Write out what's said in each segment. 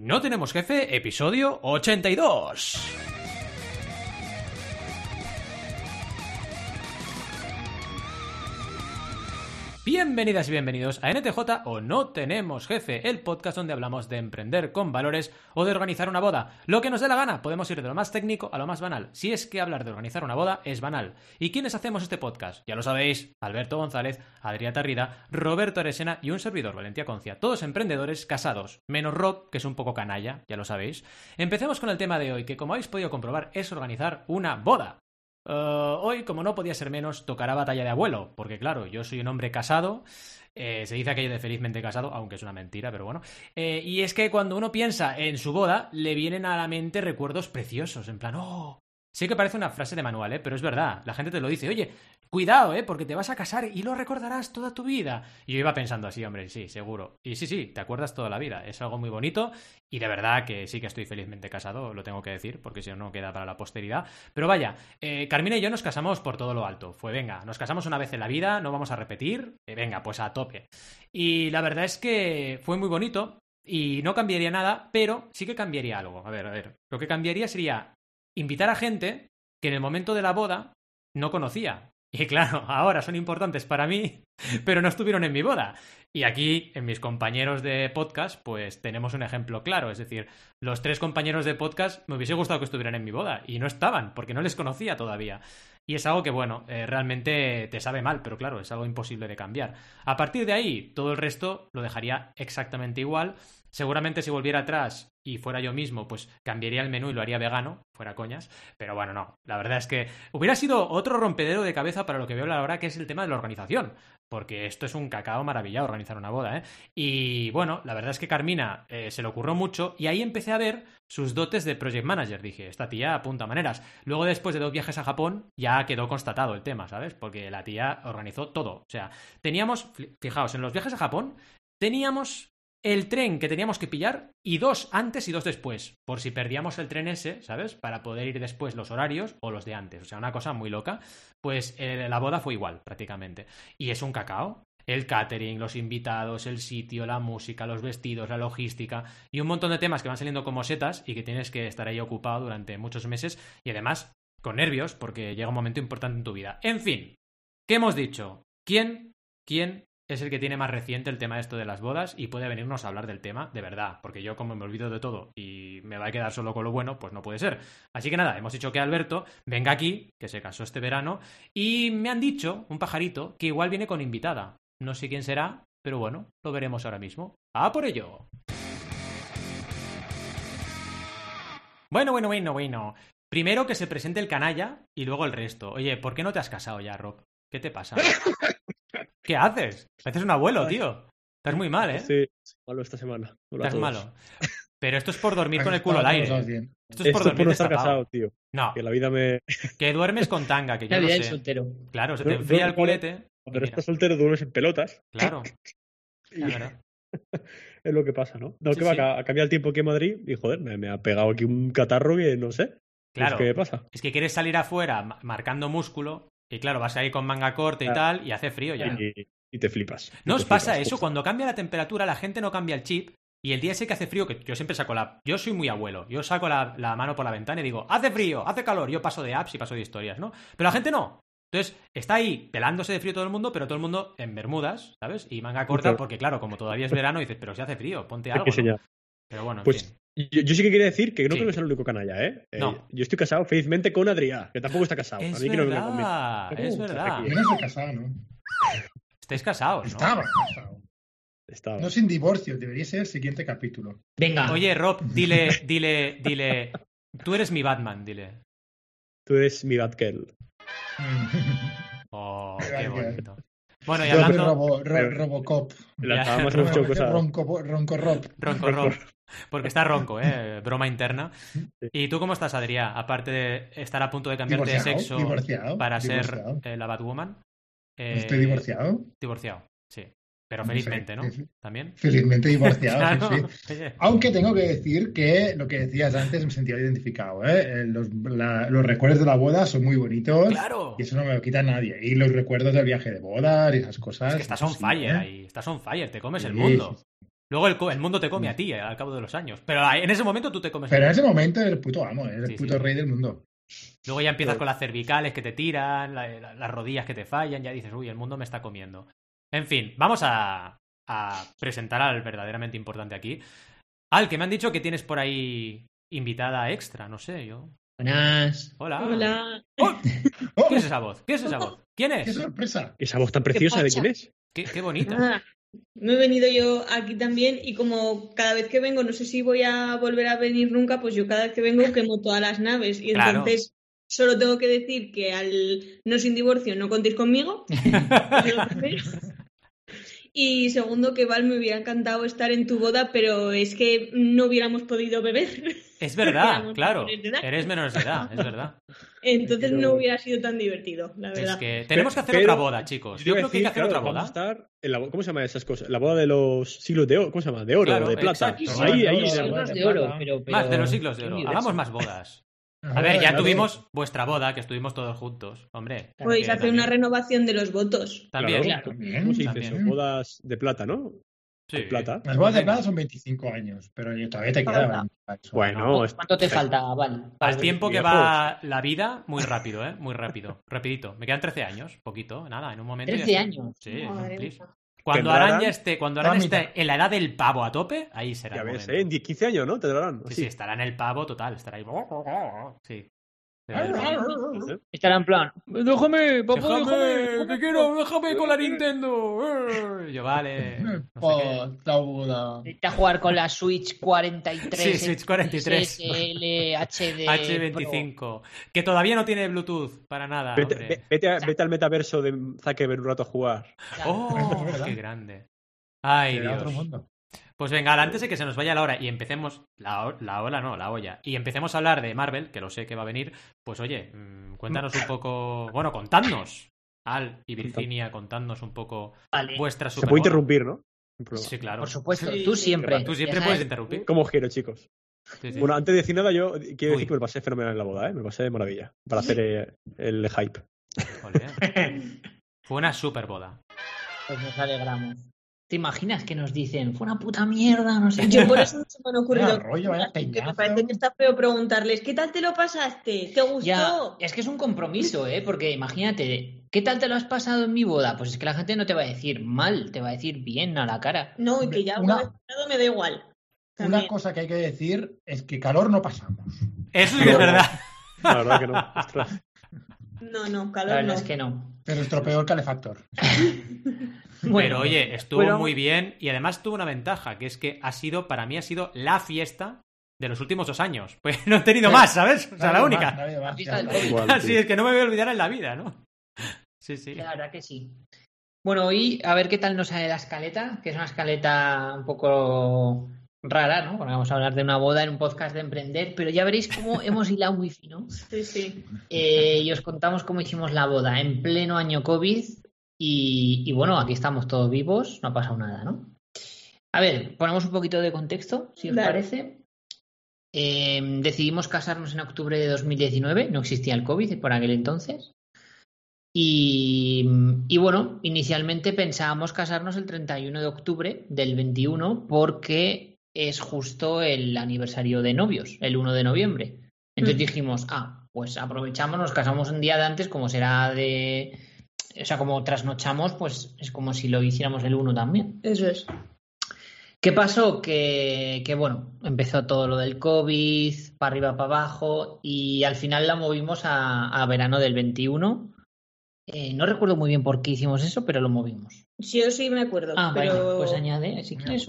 No tenemos jefe, episodio 82. Bienvenidas y bienvenidos a NTJ o No Tenemos Jefe, el podcast donde hablamos de emprender con valores o de organizar una boda. Lo que nos dé la gana, podemos ir de lo más técnico a lo más banal. Si es que hablar de organizar una boda es banal. ¿Y quiénes hacemos este podcast? Ya lo sabéis, Alberto González, Adrià Tarrida, Roberto Aresena y un servidor, Valentía Concia. Todos emprendedores casados, menos Rob, que es un poco canalla, ya lo sabéis. Empecemos con el tema de hoy, que como habéis podido comprobar es organizar una boda. Uh, hoy, como no podía ser menos, tocará batalla de abuelo, porque claro, yo soy un hombre casado, eh, se dice aquello de felizmente casado, aunque es una mentira, pero bueno. Eh, y es que cuando uno piensa en su boda, le vienen a la mente recuerdos preciosos, en plan, oh, Sé que parece una frase de manual, ¿eh? pero es verdad. La gente te lo dice, oye, cuidado, ¿eh? porque te vas a casar y lo recordarás toda tu vida. Y yo iba pensando así, hombre, sí, seguro. Y sí, sí, te acuerdas toda la vida. Es algo muy bonito y de verdad que sí que estoy felizmente casado, lo tengo que decir, porque si no, no queda para la posteridad. Pero vaya, eh, Carmina y yo nos casamos por todo lo alto. Fue, venga, nos casamos una vez en la vida, no vamos a repetir. Eh, venga, pues a tope. Y la verdad es que fue muy bonito. Y no cambiaría nada, pero sí que cambiaría algo. A ver, a ver. Lo que cambiaría sería invitar a gente que en el momento de la boda no conocía. Y claro, ahora son importantes para mí, pero no estuvieron en mi boda. Y aquí, en mis compañeros de podcast, pues tenemos un ejemplo claro. Es decir, los tres compañeros de podcast me hubiese gustado que estuvieran en mi boda y no estaban, porque no les conocía todavía. Y es algo que, bueno, eh, realmente te sabe mal, pero claro, es algo imposible de cambiar. A partir de ahí, todo el resto lo dejaría exactamente igual. Seguramente si volviera atrás y fuera yo mismo, pues cambiaría el menú y lo haría vegano, fuera coñas. Pero bueno, no. La verdad es que hubiera sido otro rompedero de cabeza para lo que veo ahora, que es el tema de la organización. Porque esto es un cacao maravillado organizar una boda, ¿eh? Y bueno, la verdad es que Carmina eh, se le ocurrió mucho y ahí empecé a ver sus dotes de project manager. Dije, esta tía apunta maneras. Luego, después de dos viajes a Japón, ya quedó constatado el tema, ¿sabes? Porque la tía organizó todo. O sea, teníamos, fijaos, en los viajes a Japón teníamos el tren que teníamos que pillar y dos antes y dos después, por si perdíamos el tren ese, ¿sabes? Para poder ir después los horarios o los de antes. O sea, una cosa muy loca. Pues eh, la boda fue igual, prácticamente. Y es un cacao. El catering, los invitados, el sitio, la música, los vestidos, la logística y un montón de temas que van saliendo como setas y que tienes que estar ahí ocupado durante muchos meses y además con nervios porque llega un momento importante en tu vida. En fin, ¿qué hemos dicho? ¿Quién, quién es el que tiene más reciente el tema esto de las bodas y puede venirnos a hablar del tema de verdad, porque yo como me olvido de todo y me va a quedar solo con lo bueno, pues no puede ser. Así que nada, hemos dicho que Alberto venga aquí, que se casó este verano, y me han dicho, un pajarito, que igual viene con invitada. No sé quién será, pero bueno, lo veremos ahora mismo. ¡A por ello! Bueno, bueno, bueno, bueno. Primero que se presente el canalla y luego el resto. Oye, ¿por qué no te has casado ya, Rob? ¿Qué te pasa? ¿Qué haces? Haces un abuelo, tío. Estás muy mal, ¿eh? Sí, malo esta semana. Estás malo. Pero esto es por dormir con el culo al aire. Esto es por dormir por no estar casado, tío. No. Que la vida me. Que duermes con tanga, que yo lo sé. soltero. Claro, se te enfría el culete. Cuando estás soltero duermes en pelotas. Claro. es lo que pasa, ¿no? No, que va a cambiar el tiempo aquí en Madrid y joder, me, ha pegado aquí un catarro que no sé. Claro. ¿Qué pasa? Es que quieres salir afuera marcando músculo y claro, vas ahí con manga corta y tal y hace frío ya. Y, te flipas. ¿No os pasa eso? Cuando cambia la temperatura, la gente no cambia el chip. Y el día ese que hace frío, que yo siempre saco la. Yo soy muy abuelo. Yo saco la, mano por la ventana y digo, hace frío, hace calor. Yo paso de apps y paso de historias, ¿no? Pero la gente no. Entonces, está ahí pelándose de frío todo el mundo, pero todo el mundo en bermudas, ¿sabes? Y manga corta, porque claro, como todavía es verano, dices, pero si hace frío, ponte algo. Pero bueno, pues, Yo, sí que quería decir que no creo que sea el único canalla, ¿eh? ¿eh? Yo estoy casado felizmente con Adrián, que tampoco está casado. Es a mí verdad, que no es verdad. Yo no estoy casado, ¿no? Estáis casados, ¿no? Estaba casado. Estaba. No sin divorcio, debería ser el siguiente capítulo. Venga. Oye, Rob, dile, dile, dile. Tú eres mi Batman, dile. Tú eres mi Batgirl. oh, qué bonito. Bueno, y hablando... Robo, ro, Robocop. La mucho cosas. Ronco, ronco Rob. Ronco Rob. Porque está ronco, ¿eh? Broma interna. ¿Y tú cómo estás, Adrián? Aparte de estar a punto de cambiarte de sexo para ser eh, la Batwoman. Eh, ¿Estoy divorciado? Divorciado, sí. Pero felizmente, ¿no? También. Felizmente divorciado, sí, Aunque tengo que decir que lo que decías antes me sentía identificado. ¿eh? eh los, los, recuerdos de la boda son muy bonitos. ¡Claro! Y eso no me lo quita nadie. Y los recuerdos del viaje de boda y esas cosas. Es que estás on fire ¿eh? ahí. Estás on fire, te comes el mundo. Luego el, el, mundo te come a ti eh, al cabo de los años. Pero en ese momento tú te comes. Pero en ese momento eres el puto amo, eres el puto rey del mundo. Luego ya empiezas con las cervicales que te tiran, las rodillas que te fallan, ya dices, uy, el mundo me está comiendo. En fin, vamos a, a presentar al verdaderamente importante aquí. Al que me han dicho que tienes por ahí invitada extra, no sé, yo. Buenas. Hola. Hola. ¡Oh! ¿Qué es esa voz? ¿Qué es esa voz? ¿Quién es? ¡Qué sorpresa! Esa voz tan preciosa de quién es. Qué, bonita. Ah, me he venido yo aquí también y como cada vez que vengo, no sé si voy a volver a venir nunca, pues yo cada vez que vengo quemo todas las naves y entonces solo tengo que decir que al no sin divorcio no contéis conmigo. Y segundo, que Val me hubiera encantado estar en tu boda, pero es que no hubiéramos podido beber. Es verdad, claro. Eres menor de edad, es verdad. Entonces no hubiera sido tan divertido, la verdad. Es que tenemos que hacer otra boda, chicos. Yo, creo que hay que hacer otra boda. estar en la, ¿Cómo se llama esas cosas? La boda de los siglos de oro. ¿Cómo se llama? De oro, de plata. Ahí, ahí. de oro, Más de los siglos de oro. Hagamos más bodas. A ver, ya tuvimos vuestra boda, que estuvimos todos juntos. Hombre. Podéis hacer una renovación de los votos. También. Claro, ¿Cómo se dice eso? Bodas de plata, ¿no? Sí. plata. Las bodas de plata son 25 años, pero todavía te quedan. Bueno, ¿cuánto te falta, Val? Al tiempo que va la vida, muy rápido, ¿eh? Muy rápido. Rapidito. Me quedan 13 años, poquito, nada, en un momento. 13 años. Sí, cuando Araña esté, cuando Araña esté en la edad del pavo a tope, ahí será. Ya ves, ¿eh? En 15 años, ¿no? Te darán. Sí, sí, estará en el pavo total, estará ahí. Sí. Estará en plan, déjame, papá, déjame, que quiero, déjame con la Nintendo. Yo, vale. No sé a jugar con la Switch 43. Sí, Switch 43. SL HD. H25. Que todavía no tiene Bluetooth para nada. Vete, vete, al metaverso de Zuckerberg un rato a jugar. Oh, qué grande. Ay, Dios. Otro mundo. Pues venga, antes de que se nos vaya la hora y empecemos, la, la ola no, la olla, y empecemos a hablar de Marvel, que lo sé que va a venir, pues oye, mm, cuéntanos un poco, bueno, contadnos, Al y Virginia, contadnos un poco vuestra super Se puede interrumpir, ¿no? Sí, claro. Por supuesto, tú siempre. Tú siempre puedes interrumpir. Como giro, chicos. Bueno, antes de decir nada, yo quiero decir que me pasé fenomenal en la boda, ¿eh? Me pasé de maravilla. Para hacer eh, el hype. Fue una super boda. Pues nos alegramos. ¿Te imaginas que nos dicen, fue una puta mierda? No sé. Yo por eso no se me han ocurrido. que me parece que está feo preguntarles, ¿qué tal te lo pasaste? ¿Te gustó? es que es un compromiso, ¿eh? Porque imagínate, ¿qué tal te lo has pasado en mi boda? Pues es que la gente no te va a decir mal, te va a decir bien a la cara. No, y que ya una, me da igual. Una cosa que hay que decir es que calor no pasamos. Eso sí es verdad. La verdad que no. No, no, calor no. es que no. Pero nuestro peor calefactor. Pero oye, estuvo muy bien y además tuvo una ventaja, que es que ha sido, para mí ha sido la fiesta de los últimos dos años. Pues no he tenido más, ¿sabes? O sea, la única. Así es que no me voy a olvidar en la vida, ¿no? Sí, sí. La verdad que sí. Bueno, hoy a ver qué tal nos sale la escaleta, que es una escaleta un poco rara, ¿no? Porque vamos a hablar de una boda en un podcast de emprender, pero ya veréis cómo hemos hilado muy fino. Sí, sí. Eh, y os contamos cómo hicimos la boda en pleno año COVID, y, bueno, aquí estamos todos vivos, no ha pasado nada, ¿no? A ver, ponemos un poquito de contexto, si os parece. Eh, decidimos casarnos en octubre de 2019, no existía el COVID por aquel entonces. Y, y, bueno, inicialmente pensábamos casarnos el 31 de octubre del 21 porque es justo el aniversario de novios, el 1 de noviembre. Entonces mm. dijimos, ah, pues aprovechamos, nos casamos un día de antes, como será de, o sea, como trasnochamos, pues es como si lo hiciéramos el 1 también. Eso es. ¿Qué pasó? Que, que, bueno, empezó todo lo del COVID, para arriba, para abajo, y al final la movimos a, a verano del 21. Eh, no recuerdo muy bien por qué hicimos eso, pero lo movimos. Sí, yo sí me acuerdo. Ah, pero... pues añade, si quieres.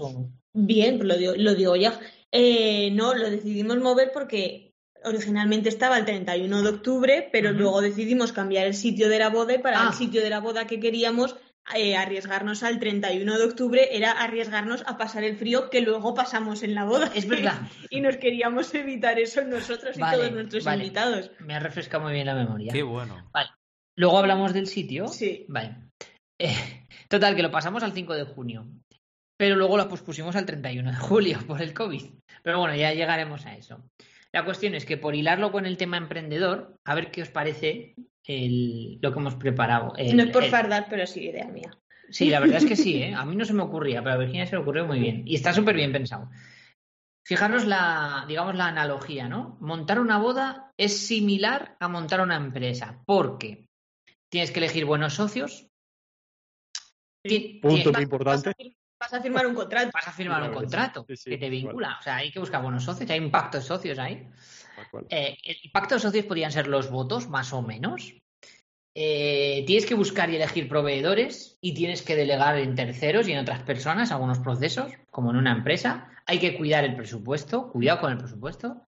Bien, lo digo, lo digo ya. Eh, no, lo decidimos mover porque originalmente estaba el 31 de octubre, pero luego decidimos cambiar el sitio de la boda y para el ah. sitio de la boda que queríamos eh, arriesgarnos al 31 de octubre era arriesgarnos a pasar el frío que luego pasamos en la boda. Es verdad. y nos queríamos evitar eso nosotros y todos nuestros invitados. Me ha refrescado muy bien la memoria. Qué bueno. Vale. Luego hablamos del sitio. Sí. Vale. Eh, total, que lo pasamos al 5 de junio. Pero luego lo pospusimos al 31 de julio por el COVID. Pero bueno, ya llegaremos a eso. La cuestión es que por hilarlo con el tema emprendedor, a ver qué os parece el, lo que hemos preparado. no es por fardar, pero sí idea mía. Sí, la verdad es que sí, ¿eh? A mí no se me ocurría, pero a Virginia se le ocurrió muy bien. Y está súper bien pensado. Fijaros la, digamos, la analogía, ¿no? Montar una boda es similar a montar una empresa, porque tienes que elegir buenos socios. Punto muy importante. Vas a firmar un contrato. Vas a firmar un contrato que te vincula. O sea, hay que buscar buenos socios, hay un pacto de socios ahí. Eh, el pacto de socios podrían ser los votos, más o menos. Eh, tienes que buscar y elegir proveedores y tienes que delegar en terceros y en otras personas algunos procesos, como en una empresa. Hay que cuidar el presupuesto, cuidado con el presupuesto.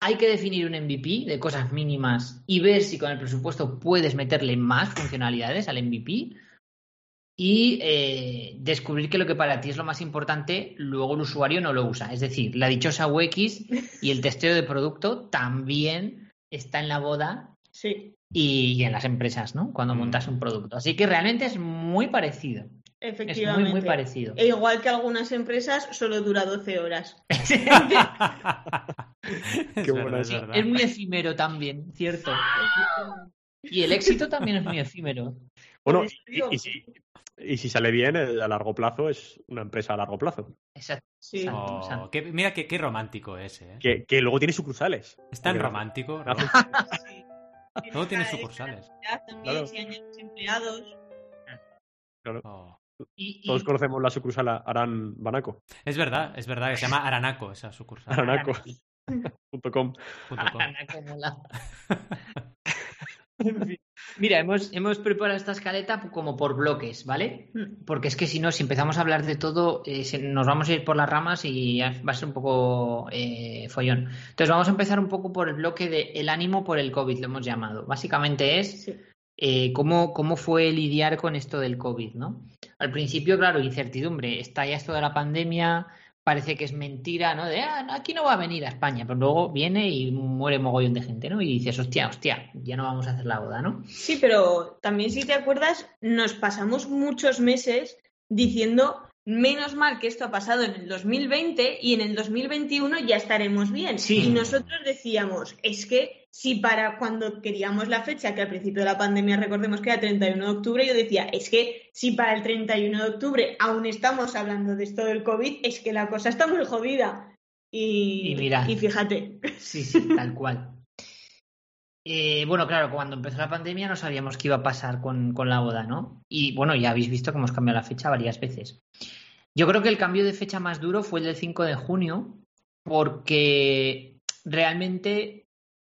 Hay que definir un MVP de cosas mínimas y ver si con el presupuesto puedes meterle más funcionalidades al MVP y eh, descubrir que lo que para ti es lo más importante, luego el usuario no lo usa. Es decir, la dichosa UX y el testeo de producto también está en la boda sí. y, en las empresas, ¿no? Cuando mm. montas un producto. Así que realmente es muy parecido. Efectivamente. Es muy, muy parecido. E igual que algunas empresas, solo dura 12 horas. Qué es, es muy efímero también, cierto. Y el éxito también es muy efímero. Bueno, y, si, y si sale bien, a largo plazo es una empresa a largo plazo. Exacto. Oh, mira qué, romántico es. ¿eh? Que, luego tiene sucursales. Es tan romántico. Todo tiene sucursales. También, empleados. Oh. Todos conocemos la sucursal Aran Banaco. Es verdad, es verdad que se llama Aranaco esa sucursal. Aranaco mola. Mira, hemos, hemos, preparado esta escaleta como por bloques, ¿vale? Hmm. Porque es que si no, si empezamos a hablar de todo, eh, nos vamos a ir por las ramas y va a ser un poco eh, follón. Entonces vamos a empezar un poco por el bloque de el ánimo por el COVID, lo hemos llamado. Básicamente es eh, cómo, cómo fue lidiar con esto del COVID, ¿no? Al principio, claro, incertidumbre. Está ya esto de la pandemia, parece que es mentira, ¿no? De, ah, aquí no va a venir a España, pero luego viene y muere mogollón de gente, ¿no? Y dices, hostia, hostia, ya no vamos a hacer la boda, ¿no? Sí, pero también si te acuerdas, nos pasamos muchos meses diciendo menos mal que esto ha pasado en el 2020 y en el 2021 ya estaremos bien. Y nosotros decíamos, es que si para cuando queríamos la fecha, que al principio de la pandemia recordemos que era 31 de octubre, yo decía, es que si para el 31 de octubre aún estamos hablando de esto del COVID, es que la cosa está muy jodida. Y, mira, y fíjate. Sí, sí, tal cual. Eh, bueno, claro, cuando empezó la pandemia no sabíamos qué iba a pasar con, con, la boda, ¿no? Y bueno, ya habéis visto que hemos cambiado la fecha varias veces. Yo creo que el cambio de fecha más duro fue el del 5 de junio, porque realmente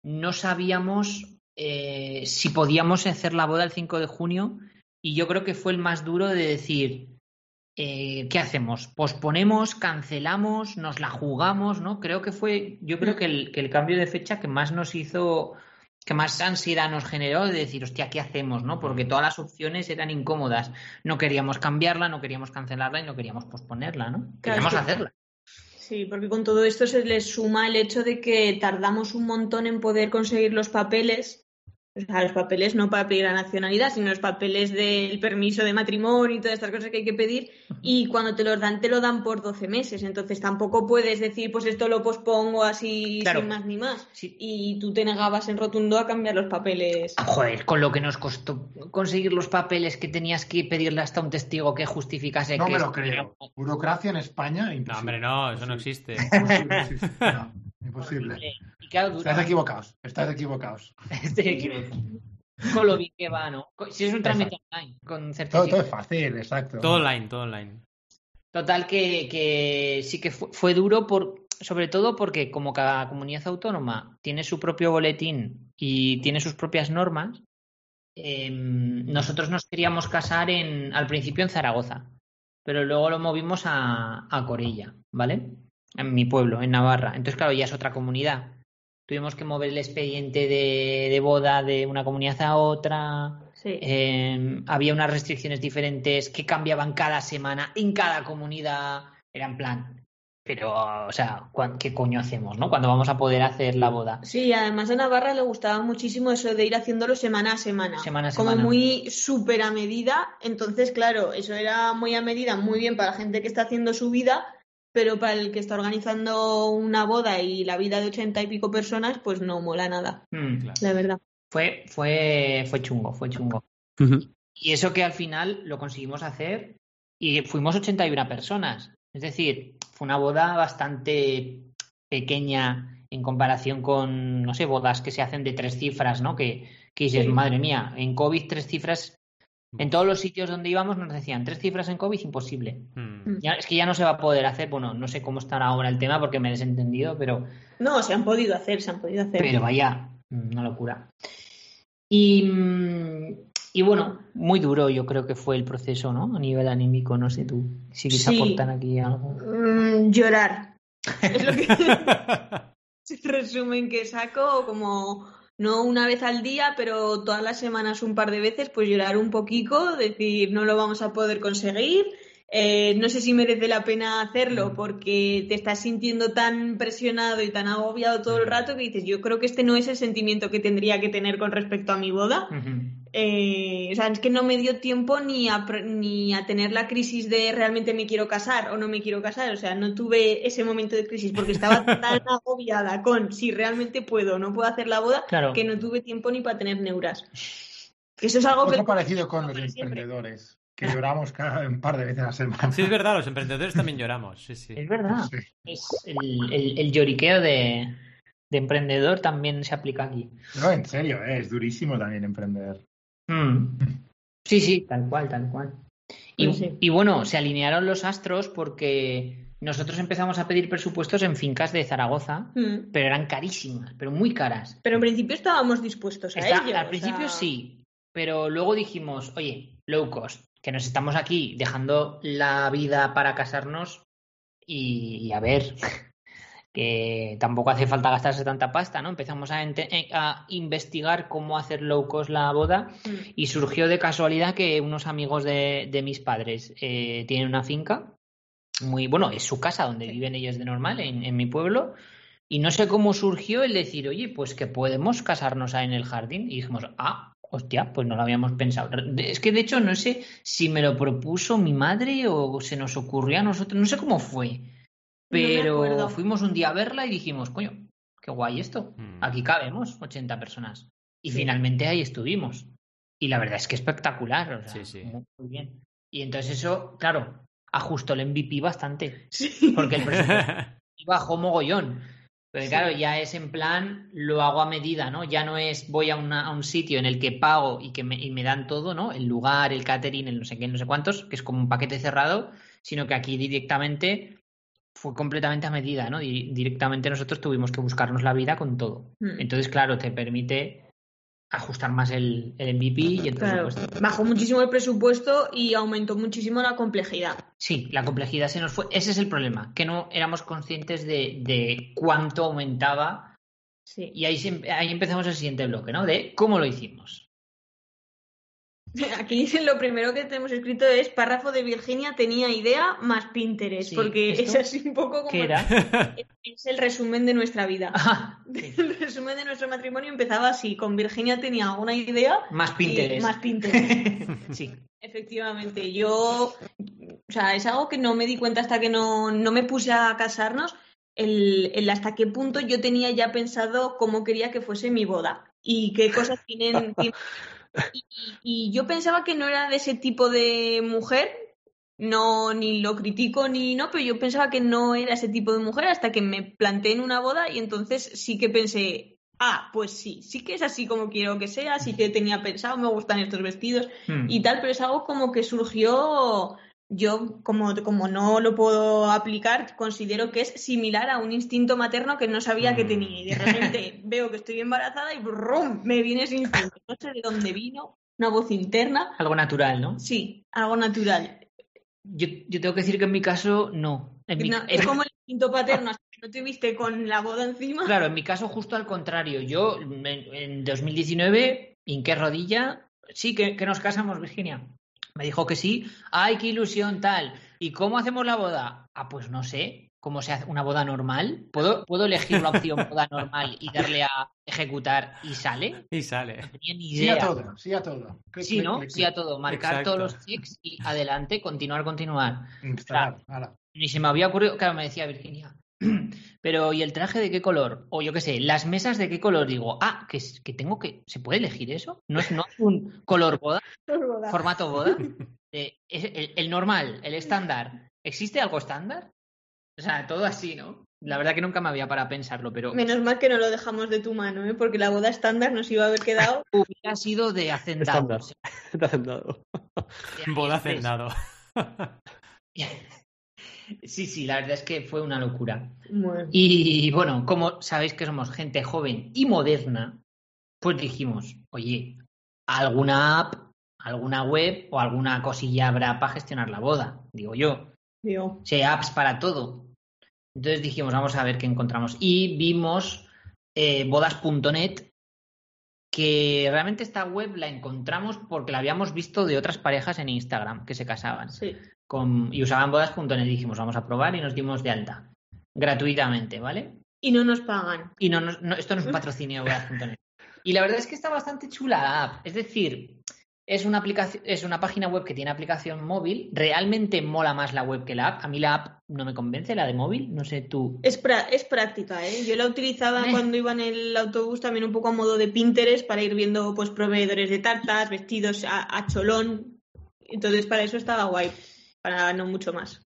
no sabíamos eh, si podíamos hacer la boda el 5 de junio y yo creo que fue el más duro de decir, eh, ¿qué hacemos? ¿Posponemos? ¿Cancelamos? ¿Nos la jugamos? ¿no? Creo que fue, yo creo que el, que el cambio de fecha que más nos hizo que más ansiedad nos generó de decir, hostia, ¿qué hacemos? ¿no? Porque todas las opciones eran incómodas. No queríamos cambiarla, no queríamos cancelarla y no queríamos posponerla, ¿no? Queríamos hacerla. Sí, porque con todo esto se le suma el hecho de que tardamos un montón en poder conseguir los papeles o sea, los papeles no para pedir la nacionalidad, sino los papeles del permiso de matrimonio y todas estas cosas que hay que pedir. Y cuando te los dan, te lo dan por 12 meses. Entonces tampoco puedes decir, pues esto lo pospongo así sin más ni más. Y tú te negabas en rotundo a cambiar los papeles. Joder, con lo que nos costó conseguir los papeles que tenías que pedirle hasta un testigo que justificase no que. No me lo creo. Burocracia en España. No, hombre, no, eso no existe. Imposible. Estás equivocados, estás equivocados. Estoy equivocado. Con lo bien que va, ¿no? Si es un trámite online, con certificado. Todo, es fácil, exacto. Todo online, todo online. Total que, que sí que fue, duro por, sobre todo porque como cada comunidad autónoma tiene su propio boletín y tiene sus propias normas, em, nosotros nos queríamos casar en, al principio en Zaragoza, pero luego lo movimos a, a Corella, ¿vale? En mi pueblo, en Navarra. Entonces, claro, ya es otra comunidad tuvimos que mover el expediente de, boda de una comunidad a otra. Em, había unas restricciones diferentes que cambiaban cada semana en cada comunidad. Era en plan, pero, o sea, ¿qué coño hacemos, no? Cuando vamos a poder hacer la boda. Sí, además a Navarra le gustaba muchísimo eso de ir haciéndolo semana a semana. Semana a semana. Como muy súper a medida. Entonces, claro, eso era muy a medida, muy bien para la gente que está haciendo su vida pero para el que está organizando una boda y la vida de ochenta y pico personas, pues no mola nada, mm, la verdad. Fue, fue, fue chungo, fue chungo. Y eso que al final lo conseguimos hacer y fuimos 81 personas. Es decir, fue una boda bastante pequeña en comparación con, no sé, bodas que se hacen de tres cifras, ¿no? Que, que dices, madre mía, en COVID tres cifras, en todos los sitios donde íbamos nos decían tres cifras en COVID, imposible. Hmm. Ya, es que ya no se va a poder hacer, bueno, no sé cómo estará ahora el tema porque me he desentendido, pero... No, se han podido hacer, se han podido hacer. Pero vaya, una locura. Y, mm, y bueno, muy duro yo creo que fue el proceso, ¿no? A nivel anímico, no sé tú, si quieres Sí. aportar aquí algo. Mm, llorar. Es lo que resumen que saco, como no una vez al día, pero todas las semanas un par de veces, pues llorar un poquito, decir no lo vamos a poder conseguir. Eh, no sé si merece la pena hacerlo porque te estás sintiendo tan presionado y tan agobiado todo el rato que dices, yo creo que este no es el sentimiento que tendría que tener con respecto a mi boda. Eh, o sea, es que no me dio tiempo ni a, ni a tener la crisis de realmente me quiero casar o no me quiero casar. O sea, no tuve ese momento de crisis porque estaba tan agobiada con si realmente puedo o no puedo hacer la boda Claro. que no tuve tiempo ni para tener neuras. Eso es algo que... Parecido con los siempre. emprendedores, que lloramos cada un par de veces a la semana. Sí, es verdad, los emprendedores también lloramos. Sí, sí. Es verdad. Sí. Es el, el- el lloriqueo de, de emprendedor también se aplica aquí. No, en serio, eh, es durísimo también emprender. Mm. Sí, sí, tal cual, tal cual. Y, Pues sí. y bueno, se alinearon los astros porque nosotros empezamos a pedir presupuestos en fincas de Zaragoza, Mm. pero eran carísimas, pero muy caras. Pero en principio estábamos dispuestos a Está- ello. al o principio sea, sí, pero luego dijimos, oye, low cost, que nos estamos aquí dejando la vida para casarnos y, y a ver, que tampoco hace falta gastarse tanta pasta, ¿no? Empezamos a, eh, a investigar cómo hacer low cost la boda Mm. y surgió de casualidad que unos amigos de, de mis padres eh, tienen una finca, muy bueno, es su casa donde viven ellos de normal, en, en mi pueblo, y no sé cómo surgió el decir, oye, pues que podemos casarnos ahí en el jardín. Y dijimos, ah, hostia, pues no lo habíamos pensado. Es que de hecho no sé si me lo propuso mi madre o se nos ocurrió a nosotros, no sé cómo fue. Pero fuimos un día a verla y dijimos, coño, qué guay esto. Mm. Aquí cabemos 80 personas. Y Sí. finalmente ahí estuvimos. Y la verdad es que espectacular. o sea, Sí, sí. Muy, muy bien. Y entonces eso, claro, ajustó el MVP bastante. Sí. Porque el presupuesto bajó mogollón. Pero Sí. claro, ya es en plan, lo hago a medida, ¿no? Ya no es voy a, una- a un sitio en el que pago y que me, y me dan todo, ¿no? El lugar, el catering, el no sé qué, no sé cuántos, que es como un paquete cerrado, sino que aquí directamente fue completamente a medida, ¿no? Di- directamente nosotros tuvimos que buscarnos la vida con todo. Mm. Entonces, claro, te permite ajustar más el, el MVP y el Claro, presupuesto. bajó muchísimo el presupuesto y aumentó muchísimo la complejidad. Sí, la complejidad se nos fue. Ese es el problema, que no éramos conscientes de, de cuánto aumentaba. Sí. Y ahí, ahí empezamos el siguiente bloque, ¿no? De cómo lo hicimos. Aquí dicen lo primero que tenemos escrito es párrafo de Virginia tenía idea más Pinterest, Sí, porque es así un poco como ¿Qué era? es el resumen de nuestra vida. Ah, sí. El resumen de nuestro matrimonio empezaba así, con Virginia tenía una idea Más y Pinterest. más Pinterest. sí. Efectivamente, yo, o sea, es algo que no me di cuenta hasta que no, no me puse a casarnos, el, el hasta qué punto yo tenía ya pensado cómo quería que fuese mi boda y qué cosas tienen... y yo pensaba que no era de ese tipo de mujer, no, ni lo critico ni no, pero yo pensaba que no era ese tipo de mujer hasta que me planté en una boda y entonces sí que pensé, ah, pues sí, sí que es así como quiero que sea, sí que tenía pensado, me gustan estos vestidos Hmm. y tal, pero es algo como que surgió, yo como, como no lo puedo aplicar, considero que es similar a un instinto materno que no sabía que Mm. tenía y de repente veo que estoy embarazada y ¡brum! me viene ese instinto, no sé de dónde vino, una voz interna, Algo natural, ¿no? sí, algo natural. Yo, yo tengo que decir que en mi caso, no. En mi- No, en- es como el instinto paterno, no te viste con la boda encima. Claro, en mi caso justo al contrario. Yo en, en 2019 hinqué rodilla. Sí, que, que nos casamos, Virginia. Me dijo que sí. ¡Ay, qué ilusión tal! ¿Y cómo hacemos la boda? Ah, pues no sé. ¿Cómo se hace una boda normal? ¿Puedo, ¿puedo elegir la opción boda normal y darle a ejecutar y sale? Y sale. No tenía ni Sí idea. a todo, sí a todo. Clic, Sí, clic, ¿no? clic, Sí a todo. Marcar Exacto. todos los checks y adelante, continuar, continuar. Instalar, ala. Ni se me había ocurrido. Claro, me decía Virginia, Pero, ¿y el traje de qué color? O yo qué sé, las mesas de qué color. Digo, ah, que, que tengo que. ¿Se puede elegir eso? ¿No es, no un color boda? ¿Formato boda? Eh, el, el, normal, el estándar. ¿Existe algo estándar? O sea, todo así, ¿no? La verdad que nunca me había para pensarlo, pero. Menos mal que no lo dejamos de tu mano, ¿eh? porque la boda estándar nos iba a haber quedado. Hubiera sido de hacendado. De hacendado. boda hacendado. Sí, sí, la verdad es que fue una locura. Y bueno, como sabéis que somos gente joven y moderna, pues dijimos, oye, alguna app, alguna web o alguna cosilla habrá para gestionar la boda, digo yo. Si hay apps para todo. Entonces dijimos, vamos a ver qué encontramos. Y vimos eh, bodas.net, que realmente esta web la encontramos porque la habíamos visto de otras parejas en Instagram que se casaban. Sí y usaban bodas.net. Dijimos, vamos a probar y nos dimos de alta. Gratuitamente, ¿vale? Y no nos pagan. Y no, esto no es un patrocinio bodas.net. Y la verdad es que está bastante chula la app. Es decir, es una, aplicación, es una página web que tiene aplicación móvil. Realmente mola más la web que la app. A mí la app no me convence, la de móvil. No sé tú. Es, es práctica, ¿eh? Yo la utilizaba eh. cuando iba en el autobús también un poco a modo de Pinterest para ir viendo pues proveedores de tartas, vestidos a cholón. Entonces para eso estaba guay para no mucho más.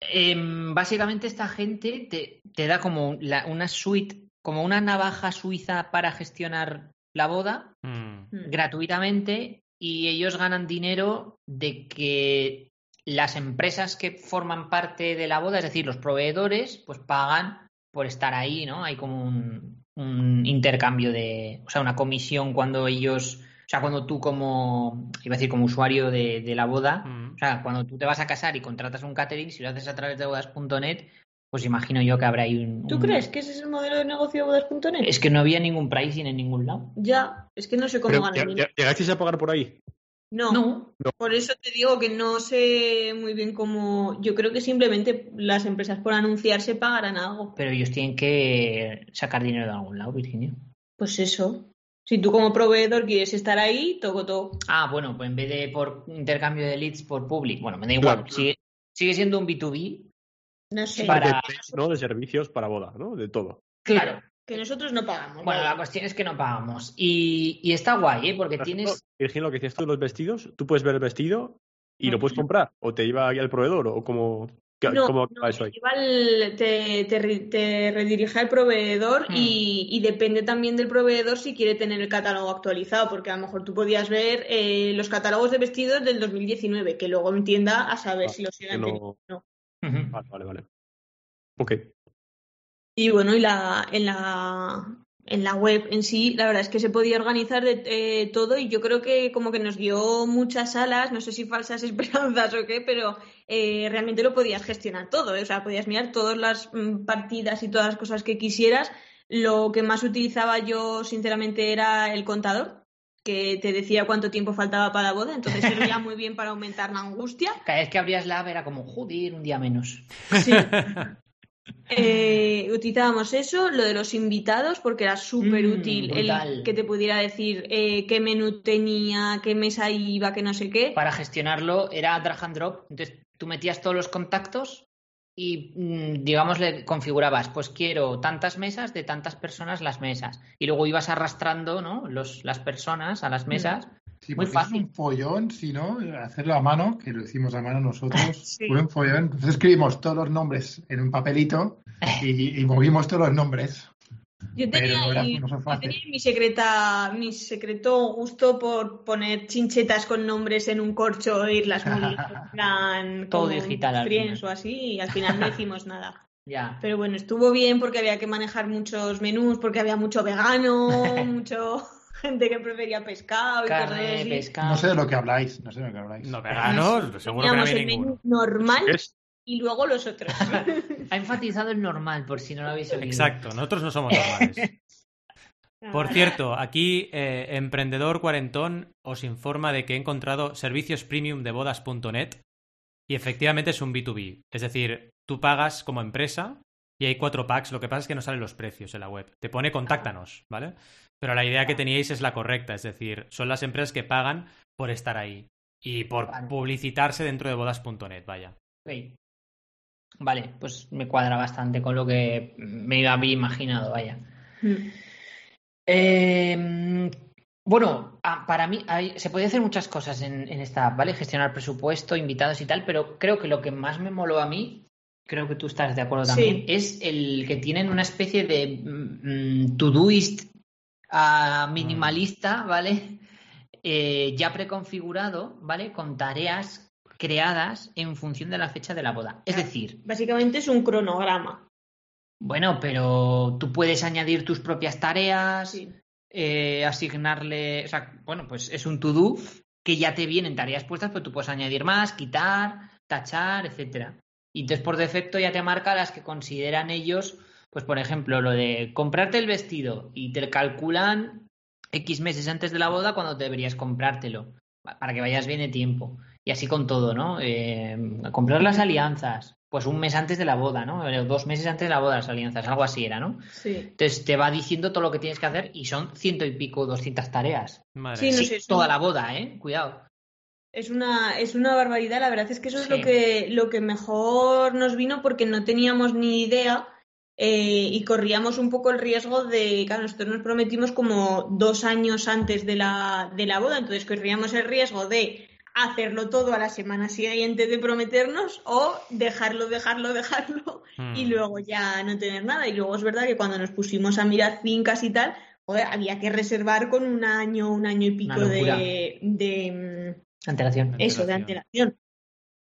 Em, básicamente esta gente te, da como una suite, como una navaja suiza para gestionar la boda mm. Gratuitamente y ellos ganan dinero de que las empresas que forman parte de la boda, es decir, los proveedores, pues pagan por estar ahí, ¿no? Hay como un, un intercambio de, o sea, una comisión cuando ellos o sea, cuando tú como, iba a decir como usuario de, la boda, mm. o sea, cuando tú te vas a casar y contratas un catering, si lo haces a través de bodas.net, pues imagino yo que habrá ahí un... ¿Tú crees que ese es el modelo de negocio de bodas.net? Es que no había ningún pricing en ningún lado. Ya, es que no sé cómo ganar. ¿Llegasteis a pagar por ahí? No, no, por eso te digo que no sé muy bien cómo. Yo creo que simplemente las empresas por anunciarse pagarán algo. Pero ellos tienen que sacar dinero de algún lado, Virginia. Pues eso. Si tú como proveedor quieres estar ahí, toco todo. Ah, bueno, pues en vez de por intercambio de leads por public, bueno, me da igual. Sigue, siendo un B2B. No sé. Para... ¿no? De servicios para boda, ¿no? De todo. Claro. Que nosotros no pagamos. Bueno, la cuestión es que no pagamos. Y, está guay, ¿eh? Porque tienes. Virginia, lo que decías tú de los vestidos, tú puedes ver el vestido y lo puedes comprar. O te lleva ahí al proveedor, o como. ¿Cómo eso ahí? Igual te, te, redirige al proveedor hmm. y, depende también del proveedor si quiere tener el catálogo actualizado, porque a lo mejor tú podías ver eh, los catálogos de vestidos del 2019, que luego entienda a saber ah, si los siguen no... no. Vale, vale, vale. Ok. Y bueno, y la, en la en la web en sí, la verdad es que se podía organizar de eh, todo y yo creo que como que nos dio muchas alas, no sé si falsas esperanzas o qué, pero eh, realmente lo podías gestionar todo, ¿eh? o sea, podías mirar todas las mm, partidas y todas las cosas que quisieras. Lo que más utilizaba yo, sinceramente, era el contador, que te decía cuánto tiempo faltaba para la boda, entonces servía muy bien para aumentar la angustia. Cada vez que abrías la app era como, joder, un día menos. Sí. Eh, utilizábamos eso, lo de los invitados, porque era súper útil mm, el que te pudiera decir eh, qué menú tenía, qué mesa iba, qué no sé qué. Para gestionarlo era drag and drop, entonces tú metías todos los contactos y, mm, digamos, le configurabas, pues quiero tantas mesas de tantas personas las mesas. Y luego ibas arrastrando ¿no? Los, las personas a las mm. mesas Sí, Muy fácil. Es un follón, si no, hacerlo a mano, que lo hicimos a mano nosotros. Fue un follón. Entonces escribimos todos los nombres en un papelito y, movimos todos los nombres. Yo tenía, mi, secreta, mi secreto gusto por poner chinchetas con nombres en un corcho e irlas muy plan, todo digital o así y al final no hicimos nada. Ya. Pero bueno, estuvo bien porque había que manejar muchos menús, porque había mucho vegano, mucho gente que prefería pescado y Carne, pescado. No sé de lo que habláis, no sé de lo que habláis. No, veganos, seguro que no había ninguno. normal y luego los otros. ha enfatizado el normal, por si no lo habéis oído. Exacto, nosotros no somos normales. Por cierto, aquí eh, Emprendedor Cuarentón os informa de que he encontrado servicios premium de bodas.net y efectivamente es un B2B. Es decir, tú pagas como empresa y hay cuatro packs, lo que pasa es que no salen los precios en la web. Te pone contáctanos, ¿vale? Pero la idea que teníais es la correcta, es decir, son las empresas que pagan por estar ahí y por publicitarse dentro de bodas.net, vaya. Vale, pues me cuadra bastante con lo que me había imaginado, vaya. Mm. Em, bueno, para mí se puede hacer muchas cosas en, esta app, ¿vale? Gestionar presupuesto, invitados y tal, pero creo que lo que más me moló a mí, creo que tú estás de acuerdo también, es el que tienen una especie de mm, to-doist uh, minimalista, ¿vale? Eh, ya preconfigurado, ¿vale? Con tareas creadas en función de la fecha de la boda. Es decir... Básicamente es un cronograma. Bueno, pero tú puedes añadir tus propias tareas, eh, asignarle, o sea, bueno, pues es un to-do que ya te vienen tareas puestas, pero tú puedes añadir más, quitar, tachar, etcétera. Y entonces por defecto ya te marca las que consideran ellos, pues por ejemplo, lo de comprarte el vestido y te calculan X meses antes de la boda cuando deberías comprártelo, para que vayas bien de tiempo. Y así con todo, ¿no? Eh, comprar las alianzas, pues un mes antes de la boda, ¿no? Dos meses antes de la boda las alianzas, algo así era, ¿no? Sí. Entonces te va diciendo todo lo que tienes que hacer y son ciento y pico, doscientas tareas. Sí, no sé, toda la boda, ¿eh? Cuidado. Es una, es una barbaridad, la verdad es que eso es lo que, lo que mejor nos vino porque no teníamos ni idea eh, y corríamos un poco el riesgo de, claro, nosotros nos prometimos como dos años antes de la, de la boda, entonces corríamos el riesgo de hacerlo todo a la semana siguiente de prometernos o dejarlo, dejarlo, dejarlo y hmm. luego ya no tener nada. Y luego es verdad que cuando nos pusimos a mirar fincas y tal, había que reservar con un año, un año y pico de, de, antelación. Eso, de antelación.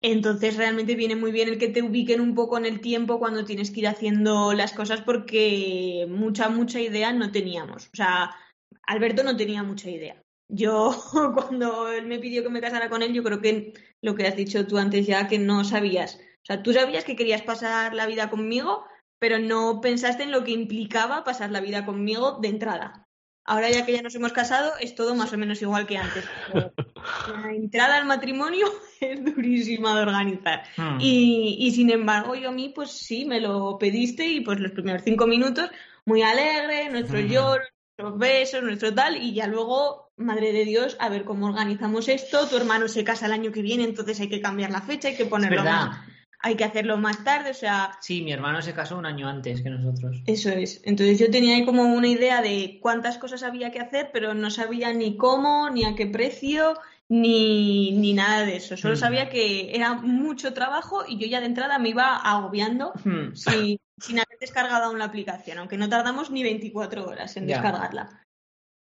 Entonces realmente viene muy bien el que te ubiquen un poco en el tiempo cuando tienes que ir haciendo las cosas porque mucha, mucha idea no teníamos. O sea, Alberto no tenía mucha idea. Yo cuando él me pidió que me casara con él, yo creo que lo que has dicho tú antes ya, que no sabías. O sea, tú sabías que querías pasar la vida conmigo, pero no pensaste en lo que implicaba pasar la vida conmigo de entrada. Ahora ya que ya nos hemos casado, es todo más o menos igual que antes. la entrada al matrimonio es durísima de organizar. Hmm. Y, sin embargo, yo a mí, pues sí, me lo pediste y pues los primeros cinco minutos, muy alegre, nuestro hmm. lloro, nuestros besos, nuestro tal, y ya luego, madre de Dios, a ver cómo organizamos esto. Tu hermano se casa el año que viene, entonces hay que cambiar la fecha, hay que ponerlo más hay que hacerlo más tarde, o sea... Sí, mi hermano se casó un año antes que nosotros. Eso es. Entonces yo tenía ahí como una idea de cuántas cosas había que hacer, pero no sabía ni cómo, ni a qué precio, ni, ni nada de eso. Solo mm. sabía que era mucho trabajo y yo ya de entrada me iba agobiando mm. sin, haber descargado aún la aplicación, aunque no tardamos ni 24 horas en descargarla.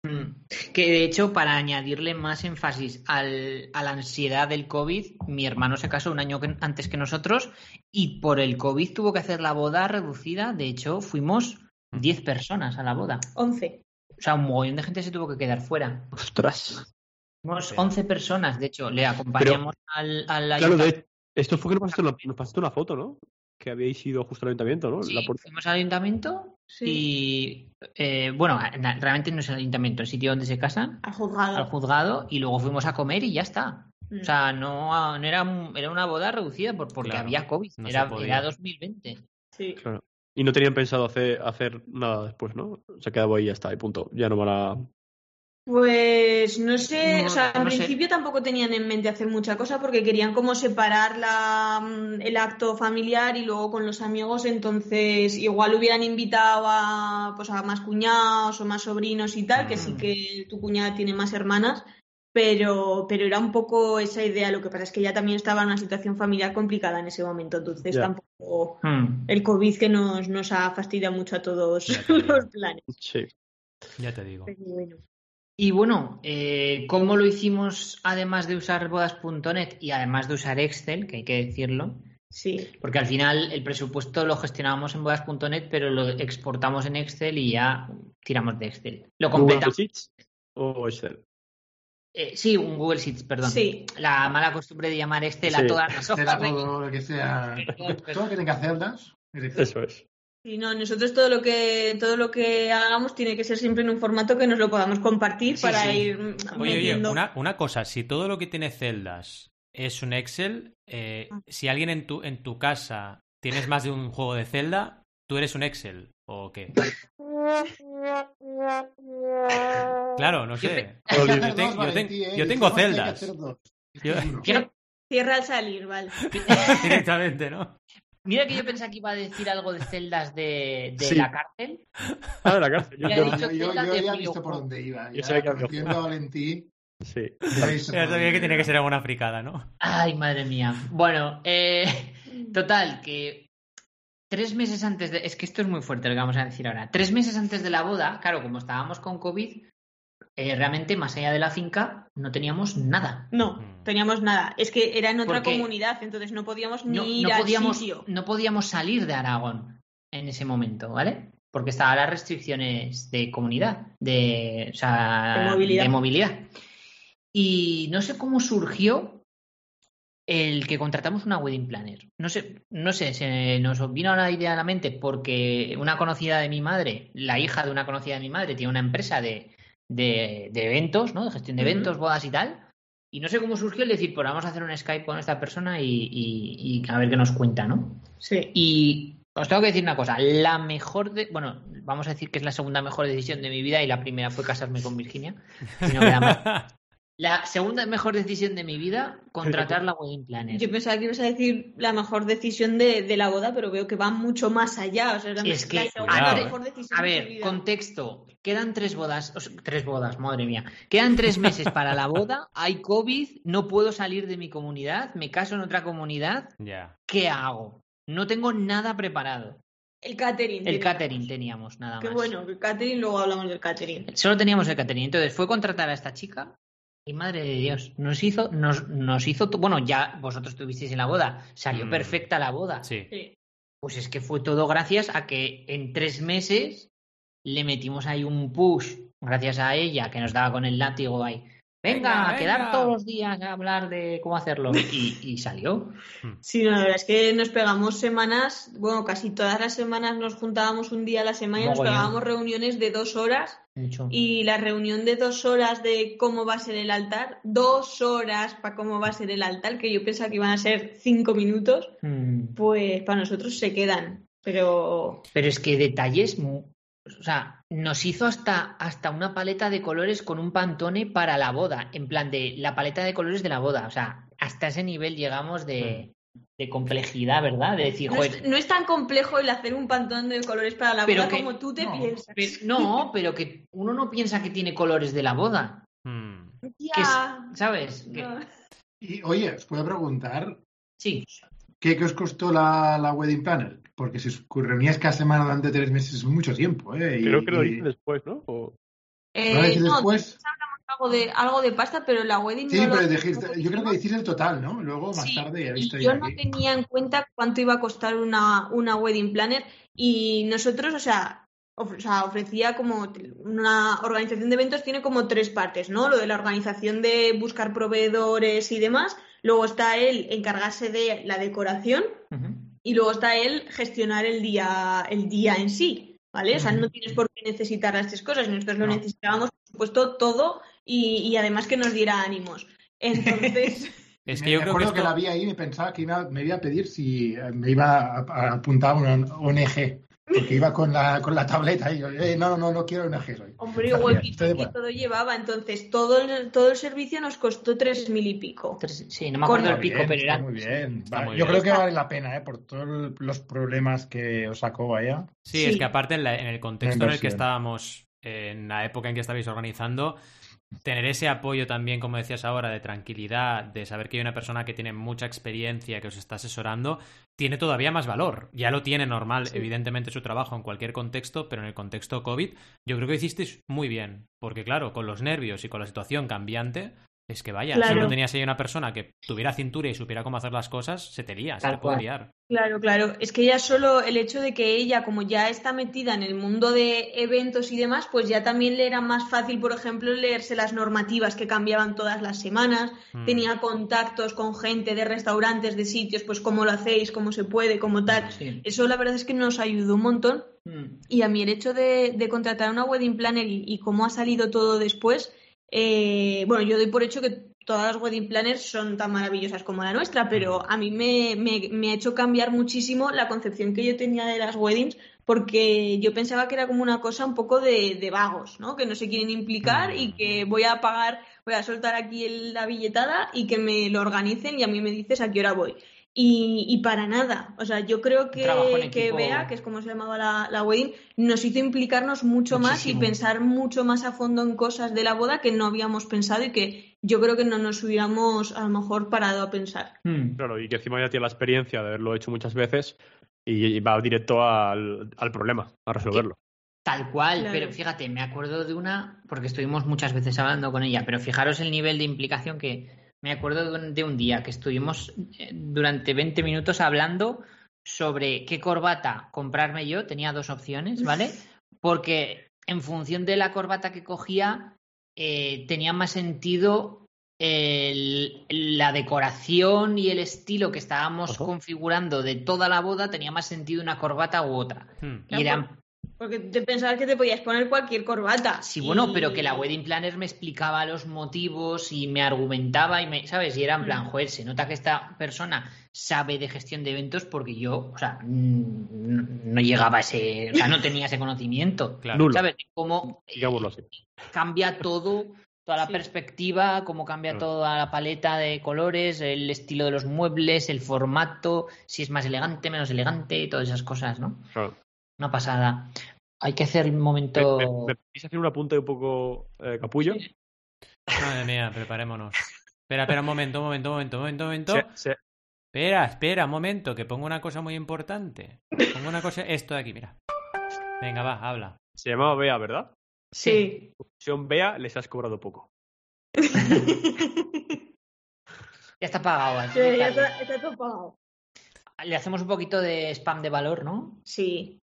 Mm. Que de hecho, para añadirle más énfasis al, a la ansiedad del COVID, mi hermano se casó un año antes que nosotros y por el COVID tuvo que hacer la boda reducida. De hecho, fuimos 10 personas a la boda. 11. O sea, un montón de gente se tuvo que quedar fuera. Ostras. Fuimos 11 personas, de hecho, le acompañamos al, al Claro, esto fue que nos pasaste, una, foto, ¿no? Que habíais ido justo al ayuntamiento, ¿no? fuimos al ayuntamiento y eh, bueno, realmente no es el ayuntamiento, el sitio donde se casan. Al juzgado. Al juzgado y luego fuimos a comer y ya está. O sea, no, no era, era una boda reducida porque había COVID. era, era 2020. Sí. Claro. Y no tenían pensado hacer, hacer nada después, ¿no? Se quedaba ahí y ya está, y punto. Ya no van a pues no sé, o sea, en principio tampoco tenían en mente hacer mucha cosa porque querían como separar la, mm, el acto familiar y luego con los amigos, entonces igual hubieran invitado a, pues a más cuñados o más sobrinos y tal, que sí que tu cuñada tiene más hermanas, pero, pero era un poco esa idea, lo que pasa es que ya también estaba en una situación familiar complicada en ese momento, entonces tampoco mm. el COVID que nos, nos ha fastidiado mucho a todos los planes. Sí. Ya te digo. Y bueno, eh, ¿cómo lo hicimos además de usar bodas.net y además de usar Excel, que hay que decirlo? Sí. Porque al final el presupuesto lo gestionábamos en bodas.net, pero lo exportamos en Excel y ya tiramos de Excel. Lo completamos. ¿Google Sheets o Excel? Eh, sí, un Google Sheets, perdón. Sí. La mala costumbre de llamar Excel a todas las hojas. todo lo que sea. todo lo que tenga celdas. Eso es. Sí, no, nosotros todo lo que todo lo que hagamos tiene que ser siempre en un formato que nos lo podamos compartir para ir Oye, oye, una, una, cosa, si todo lo que tiene celdas es un Excel, eh, ah. si alguien en tu, en tu casa tienes más de un juego de celda, ¿tú eres un Excel o qué? Claro, no sé. Yo, tengo celdas. Cierra al salir, vale. Directamente, ¿no? Mira que yo pensaba que iba a decir algo de celdas de, de la cárcel. Ah, de la cárcel. Yo, yo, yo, ya he visto por dónde iba. Yo sabía que a Valentín. Sí. Ya sabía que tiene que ser alguna fricada, ¿no? Ay, madre mía. Bueno, eh, total, que tres meses antes de. Es que esto es muy fuerte lo que vamos a decir ahora. Tres meses antes de la boda, claro, como estábamos con COVID, eh, realmente más allá de la finca no teníamos nada. No, mm. Teníamos nada. Es que era en otra comunidad, entonces no podíamos ni ir podíamos, al sitio. No podíamos salir de Aragón en ese momento, ¿vale? Porque estaban las restricciones de comunidad, de, o sea, de movilidad. de movilidad. Y no sé cómo surgió el que contratamos una wedding planner. No sé, no sé, se nos vino la idea a la mente porque una conocida de mi madre, la hija de una conocida de mi madre, tiene una empresa de, de, eventos, ¿no? De gestión de eventos, bodas y tal. Y no sé cómo surgió el decir, pues vamos a hacer un Skype con esta persona y, a ver qué nos cuenta, ¿no? Sí. Y os tengo que decir una cosa, la mejor, de, bueno, vamos a decir que es la segunda mejor decisión de mi vida y la primera fue casarme con Virginia. La segunda mejor decisión de mi vida, contratar la wedding planner. Yo pensaba que ibas a decir la mejor decisión de, la boda, pero veo que va mucho más allá. es que, a ver, a ver contexto. Quedan tres bodas, tres bodas, madre mía. Quedan tres meses para la boda, hay COVID, no puedo salir de mi comunidad, me caso en otra comunidad. ¿Qué hago? No tengo nada preparado. El catering. El catering teníamos, nada más. Qué bueno, el catering, luego hablamos del catering. Solo teníamos el catering. Entonces fue contratar a esta chica y madre de Dios, nos hizo, nos, nos hizo, bueno, ya vosotros estuvisteis en la boda, salió mm. perfecta la boda. Sí. Pues es que fue todo gracias a que en tres meses le metimos ahí un push, gracias a ella, que nos daba con el látigo ahí. Venga, a quedar todos los días a hablar de cómo hacerlo. Y, salió. Hmm. Sí, la verdad es que nos pegamos semanas, bueno, casi todas las semanas nos juntábamos un día a la semana y nos pegábamos reuniones de dos horas. Y la reunión de dos horas de cómo va a ser el altar, dos horas para cómo va a ser el altar, que yo pensaba que iban a ser cinco minutos, hmm. pues para nosotros se quedan. Pero. Pero es que detalles o sea, nos hizo hasta, hasta una paleta de colores con un pantone para la boda, en plan de la paleta de colores de la boda. O sea, hasta ese nivel llegamos de, de complejidad, ¿verdad? De decir, no, es, tan complejo el hacer un pantone de colores para la boda como tú te piensas. no, pero que uno no piensa que tiene colores de la boda. Hmm. ¿Sabes? Y oye, os puedo preguntar. Sí. ¿Qué, os costó la, la wedding planner? Porque si reunías cada semana durante tres meses es mucho tiempo, ¿eh? Creo que lo hice después, ¿no? Eh, ¿Lo después? Algo de, algo de pasta, pero la wedding. Sí, pero yo creo que decís el total, ¿no? Luego más tarde he visto Yo no tenía en cuenta cuánto iba a costar una, una wedding planner y nosotros, o sea, o sea, ofrecía como una organización de eventos tiene como tres partes, ¿no? Lo de la organización de buscar proveedores y demás. Luego está él encargarse de la decoración y luego está él gestionar el día, el día en sí, ¿vale? O sea, no tienes por qué necesitar las tres cosas, nosotros lo necesitábamos, por supuesto, todo y, además que nos diera ánimos. Entonces... Es que yo creo que, que la vi ahí y pensaba que me iba a pedir si me iba a, apuntar a una ONG. Porque iba con la, con la tableta y yo, eh, no, no, no quiero una G hoy. Hombre, igual que todo llevaba, entonces todo el, todo el servicio nos costó tres mil y pico. sí, no me acuerdo el pico, pero era... Muy bien, yo creo que vale la pena, ¿eh? Por todos los problemas que os sacó vaya. Sí, es que aparte en, en el contexto en el que estábamos, en la época en que estabais organizando, tener ese apoyo también, como decías ahora, de tranquilidad, de saber que hay una persona que tiene mucha experiencia, que os está asesorando, tiene todavía más valor. Ya lo tiene normal, evidentemente, su trabajo en cualquier contexto, pero en el contexto COVID, yo creo que hicisteis muy bien. Porque, claro, con los nervios y con la situación cambiante, es que vaya, si no tenías ahí una persona que tuviera cintura y supiera cómo hacer las cosas, se te lía, se te puede liar. Claro, claro. Es que ya solo el hecho de que ella, como ya está metida en el mundo de eventos y demás, pues ya también le era más fácil, por ejemplo, leerse las normativas que cambiaban todas las semanas. Mm. Tenía contactos con gente de restaurantes, de sitios, pues cómo lo hacéis, cómo se puede, cómo tal. Eso la verdad es que nos ayudó un montón. Mm. Y a mí el hecho de, contratar una wedding planner y cómo ha salido todo después eh, bueno, yo doy por hecho que todas las wedding planners son tan maravillosas como la nuestra, pero a mí me, ha hecho cambiar muchísimo la concepción que yo tenía de las weddings, porque yo pensaba que era como una cosa un poco de, vagos, ¿no? Que no se quieren implicar y que voy a pagar, voy a soltar aquí la billetada y que me lo organicen y a mí me dices a qué hora voy. Y, para nada. O sea, yo creo que, que Bea, que es como se llamaba la, la wedding, nos hizo implicarnos mucho más y pensar mucho más a fondo en cosas de la boda que no habíamos pensado y que yo creo que no nos hubiéramos a lo mejor parado a pensar. Hmm. Claro, y que encima ya tiene la experiencia de haberlo hecho muchas veces y va directo al, al problema, a resolverlo. Tal cual, pero fíjate, me acuerdo de una, porque estuvimos muchas veces hablando con ella, pero fijaros el nivel de implicación que me acuerdo de un día que estuvimos eh, durante 20 minutos hablando sobre qué corbata comprarme yo. Tenía dos opciones, ¿vale? Porque en función de la corbata que cogía, eh, tenía más sentido la decoración y el estilo que estábamos configurando de toda la boda, tenía más sentido una corbata u otra. Hmm. Y eran porque te pensabas que te podías poner cualquier corbata. Sí, bueno, pero que la wedding planner me explicaba los motivos y me argumentaba y me, ¿sabes? Y era en plan, mm. joder, se nota que esta persona sabe de gestión de eventos porque yo, o sea, no, llegaba a ese, o sea, no tenía ese conocimiento. Claro. ¿Sabes? Cómo cambia todo, toda la perspectiva, cómo cambia toda la paleta de colores, el estilo de los muebles, el formato, si es más elegante, menos elegante, todas esas cosas, ¿no? Claro. Una pasada. Hay que hacer un momento. ¿Me, me, hacer un apunte un poco eh, capullo? Madre mía, preparémonos. Espera, espera, un momento, un momento, un momento, un momento, un momento. Espera, espera, un momento, que pongo una cosa muy importante. Pongo una cosa, esto de aquí, mira. Venga, va, habla. Se llamaba Bea, ¿verdad? Sí. Opción Bea, les has cobrado poco. ya está pagado. ¿eh? Sí, ya está, está todo pagado. Le hacemos un poquito de spam de valor, ¿no? Sí.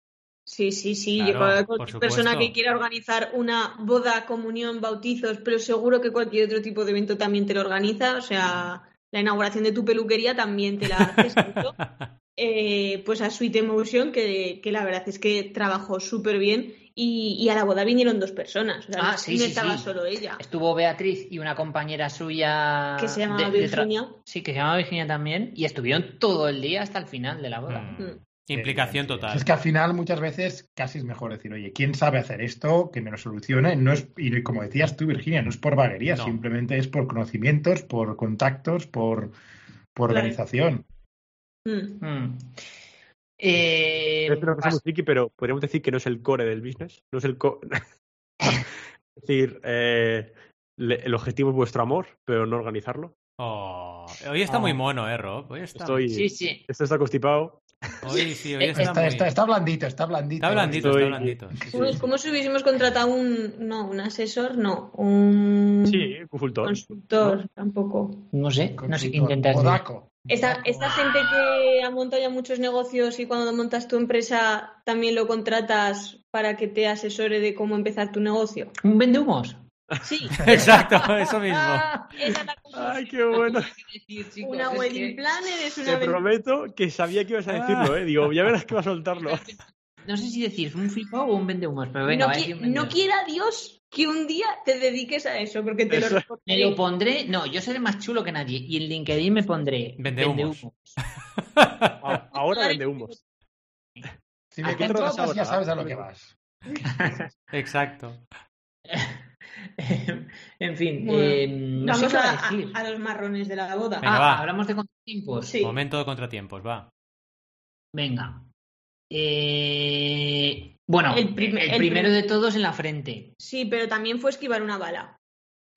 Sí, sí, sí. cualquier persona que quiera organizar una boda, comunión, bautizos, pero seguro que cualquier otro tipo de evento también te lo organiza. O sea, la inauguración de tu peluquería también te la haces. eh, pues a Sweet Emotion, que, que, la verdad es que trabajó súper bien. Y, a la boda vinieron dos personas. O sea, ah, sí, no estaba solo ella. Estuvo Beatriz y una compañera suya. Que se llama Virginia. sí, que se llama Virginia también. Y estuvieron todo el día hasta el final de la boda. Mm. Mm. Implicación total. Es que al final muchas veces casi es mejor decir, oye, ¿quién sabe hacer esto? Que me lo solucione. No es, y como decías tú, Virginia, no es por vaguería, simplemente es por conocimientos, por contactos, por, por organización. Mm. Mm. Eh, pero podríamos decir que no es el core del business. No es el core. es decir, eh, el objetivo es vuestro amor, pero no organizarlo. Oh, hoy está muy oh. mono, ¿eh, Rob? Hoy está... Estoy, sí, sí. Esto está constipado. Hoy sí, hoy está, está, está, blandito, está blandito. Está blandito, está blandito. como si hubiésemos contratado un, no, un asesor, no, un... Sí, consultor. Consultor, tampoco. No sé, no sé qué intentar Esta, esta gente que ha montado ya muchos negocios y cuando montas tu empresa también lo contratas para que te asesore de cómo empezar tu negocio. ¿Un vendehumos? Sí. Exacto, eso mismo. Ah, Ay, qué bueno. una wedding planner es una. Te prometo que sabía que ibas a decirlo, ¿eh? Digo, ya verás que va a soltarlo. No sé si decir un flipo o un vendehumos, pero venga, no, quiera Dios que un día te dediques a eso, porque te lo Me lo pondré, no, yo seré más chulo que nadie. Y en LinkedIn me pondré vendehumos. Ahora vendehumos. Si me quieres ya sabes a lo que vas. Exacto. en fin, eh, vamos a, los marrones de la boda. ah, hablamos de contratiempos. Momento de contratiempos, va. Venga. Eh, bueno, el, primero de todos en la frente. Sí, pero también fue esquivar una bala.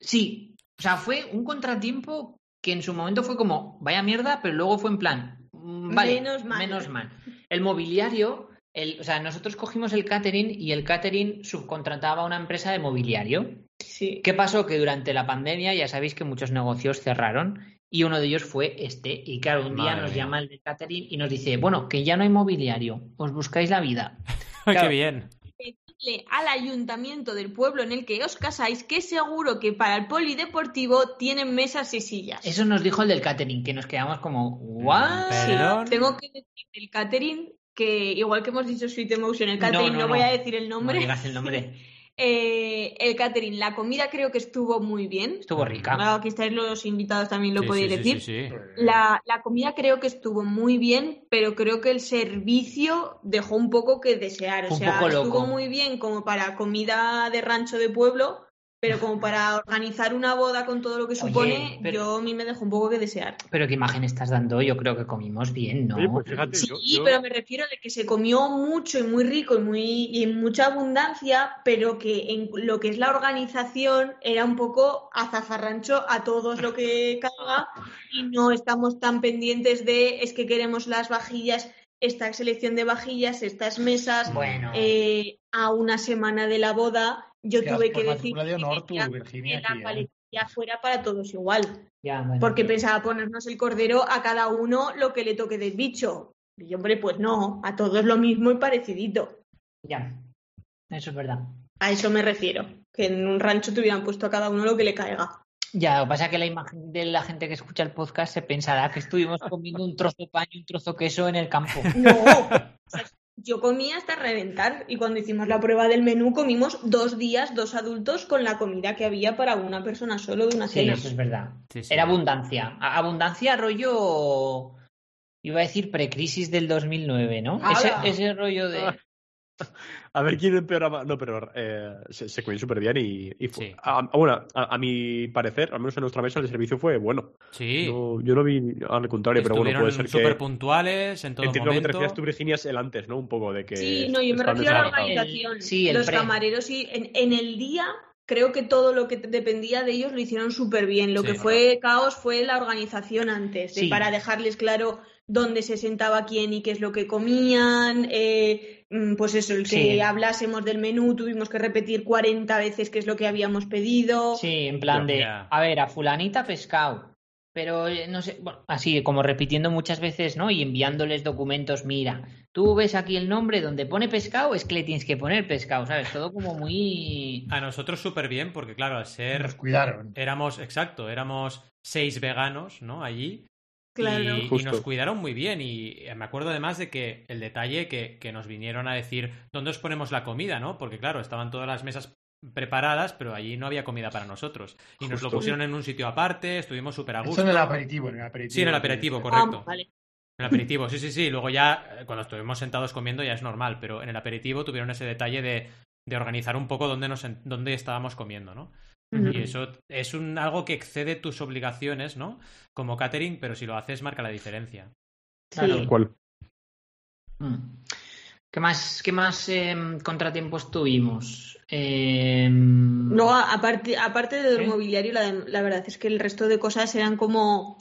Sí, o sea, fue un contratiempo que en su momento fue como, vaya mierda, pero luego fue en plan, mm, vale, menos mal. Menos mal. El mobiliario el, o sea, nosotros cogimos el catering y el catering subcontrataba a una empresa de mobiliario. Sí. ¿Qué pasó? Que durante la pandemia ya sabéis que muchos negocios cerraron y uno de ellos fue este. Y claro, un día nos llama el de catering y nos dice, bueno, que ya no hay mobiliario, os buscáis la vida. ¡Qué bien! Pedirle al ayuntamiento del pueblo en el que os casáis que seguro que para el polideportivo tienen mesas y sillas. Eso nos dijo el del catering, que nos quedamos como, ¿what? tengo que decir, el catering que igual que hemos dicho Sweet Emotion, el catering, no, voy a decir el nombre. No digas el nombre. eh, el catering, la comida creo que estuvo muy bien. Estuvo rica. aquí estáis los invitados, también lo podéis decir. La, la, comida creo que estuvo muy bien, pero creo que el servicio dejó un poco que desear. o sea, estuvo muy bien como para comida de rancho de pueblo, pero como para organizar una boda con todo lo que supone, yo a mí me dejo un poco que desear. Pero qué imagen estás dando, yo creo que comimos bien, ¿no? Pues sí, pero me refiero a que se comió mucho y muy rico y, muy, en mucha abundancia, pero que en lo que es la organización era un poco azafarrancho a todos lo que caiga y no estamos tan pendientes de es que queremos las vajillas esta selección de vajillas, estas mesas, bueno. Eh, a una semana de la boda yo tuve que decir de honor, que, Virginia, la ¿eh? fuera para todos igual. Ya, porque pensaba ponernos el cordero a cada uno lo que le toque del bicho. Y hombre, pues no, a todos lo mismo y parecidito. Ya, eso es verdad. A eso me refiero, que en un rancho te hubieran puesto a cada uno lo que le caiga. Ya, lo que pasa es que la imagen de la gente que escucha el podcast se pensará que estuvimos comiendo un trozo de pan y un trozo de queso en el campo. No, yo comía hasta reventar y cuando hicimos la prueba del menú comimos dos días, dos adultos con la comida que había para una persona solo de una cena. Sí, eso es verdad. Era abundancia. Abundancia rollo, iba a decir precrisis del 2009, ¿no? Ese, ese rollo de... A ver quién empeoraba. No, pero eh, se, se comió súper bien y, fue. A, bueno, a, mi parecer, al menos en nuestra mesa, el servicio fue bueno. Sí. yo no vi al contrario, pero bueno, puede ser que. súper puntuales en todo Entiendo momento. que te refieres tú, Virginia, el antes, ¿no? Un poco de que. Sí, no, yo me refiero a la organización. sí, Los camareros, sí. En, el día creo que todo lo que dependía de ellos lo hicieron súper bien. Lo que fue caos fue la organización antes, para dejarles claro dónde se sentaba quién y qué es lo que comían. Eh, pues eso, el que hablásemos del menú, tuvimos que repetir 40 veces qué es lo que habíamos pedido. Sí, en plan de, a ver, a fulanita pescado. Pero eh, no sé, así como repitiendo muchas veces, ¿no? Y enviándoles documentos, mira, tú ves aquí el nombre donde pone pescado, es que le tienes que poner pescado, ¿sabes? Todo como muy... A nosotros súper bien, porque claro, al ser... Nos cuidaron. Éramos, exacto, éramos seis veganos, ¿no? Allí. Claro. Y, nos cuidaron muy bien. Y me acuerdo además de que el detalle que, que, nos vinieron a decir dónde os ponemos la comida, ¿no? Porque claro, estaban todas las mesas preparadas, pero allí no había comida para nosotros. Y nos lo pusieron en un sitio aparte, estuvimos súper a gusto. Eso en el aperitivo, en el aperitivo. Sí, en el aperitivo, correcto. En el aperitivo, sí, sí, sí. Luego ya, eh, cuando estuvimos sentados comiendo ya es normal, pero en el aperitivo tuvieron ese detalle de, de organizar un poco dónde, nos, dónde estábamos comiendo, ¿no? Y eso es un, algo que excede tus obligaciones, ¿no? Como catering, pero si lo haces marca la diferencia. Claro. ¿Cuál? Mm. ¿Qué más, qué más em, contratiempos tuvimos? Eh... Luego, aparte, aparte del mobiliario, la, verdad es que el resto de cosas eran como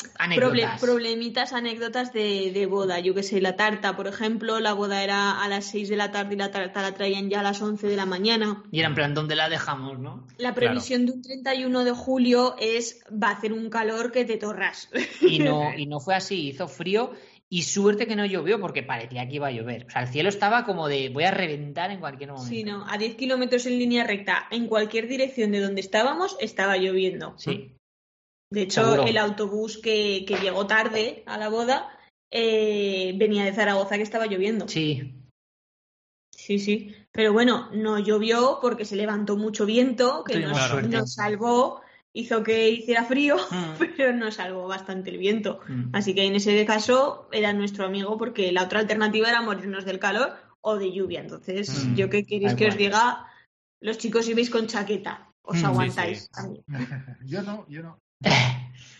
problemitas, anécdotas de, boda. Yo que sé, la tarta, por ejemplo, la boda era a las 6 de la tarde y la tarta la traían ya a las 11 de la mañana. Y era en plan, ¿dónde la dejamos, no? La previsión de un 31 de julio es, va a hacer un calor que te torras. Y no, y no fue así, hizo frío y suerte que no llovió porque parecía que iba a llover. O sea, el cielo estaba como de voy a reventar en cualquier momento. Sí, no, a 10 kilómetros en línea recta, en cualquier dirección de donde estábamos, estaba lloviendo. Sí. De hecho, el autobús que, llegó tarde a la boda eh, venía de Zaragoza que estaba lloviendo. Sí. Sí, sí. Pero bueno, no llovió porque se levantó mucho viento que nos salvó hizo que hiciera frío, mm. pero nos salvó bastante el viento. Mm. Así que en ese caso era nuestro amigo porque la otra alternativa era morirnos del calor o de lluvia. Entonces, mm. yo qué queréis que os diga, los chicos ibais con chaqueta, os aguantáis. yo no, yo no.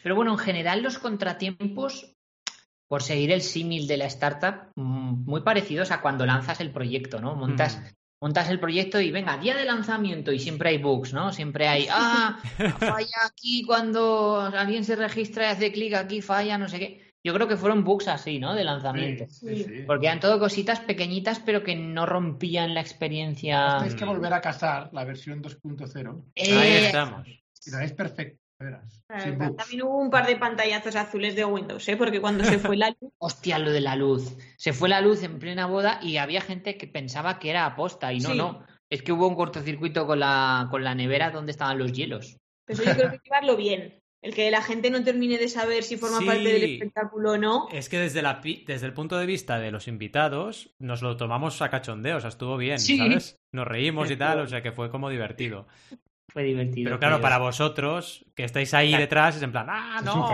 Pero bueno, en general los contratiempos, por seguir el símil de la startup, muy parecidos a cuando lanzas el proyecto, ¿no? Montas montas el proyecto y venga, día de lanzamiento y siempre hay bugs, ¿no? Siempre hay, ah, falla aquí cuando alguien se registra y hace clic aquí, falla, no sé qué. Yo creo que fueron bugs así, ¿no? De lanzamiento. Sí, sí, Porque eran todo cositas pequeñitas, pero que no rompían la experiencia. Tenéis que volver a casar la versión 2.0. Eh, Ahí estamos. Y la es perfecta. También hubo un par de pantallazos azules de Windows, ¿eh? porque cuando se fue la luz. Hostia, lo de la luz. Se fue la luz en plena boda y había gente que pensaba que era aposta y no, no. Es que hubo un cortocircuito con la, con la nevera donde estaban los hielos. Pero yo creo que hay que llevarlo bien. El que la gente no termine de saber si forma parte del espectáculo o no. Es que desde, la, desde el punto de vista de los invitados, nos lo tomamos a cachondeo, o sea, estuvo bien, ¿sabes? Nos reímos y tal, o sea que fue como divertido. Fue divertido. Pero claro, para vosotros, que estáis ahí detrás, es en plan, ¡ah, no!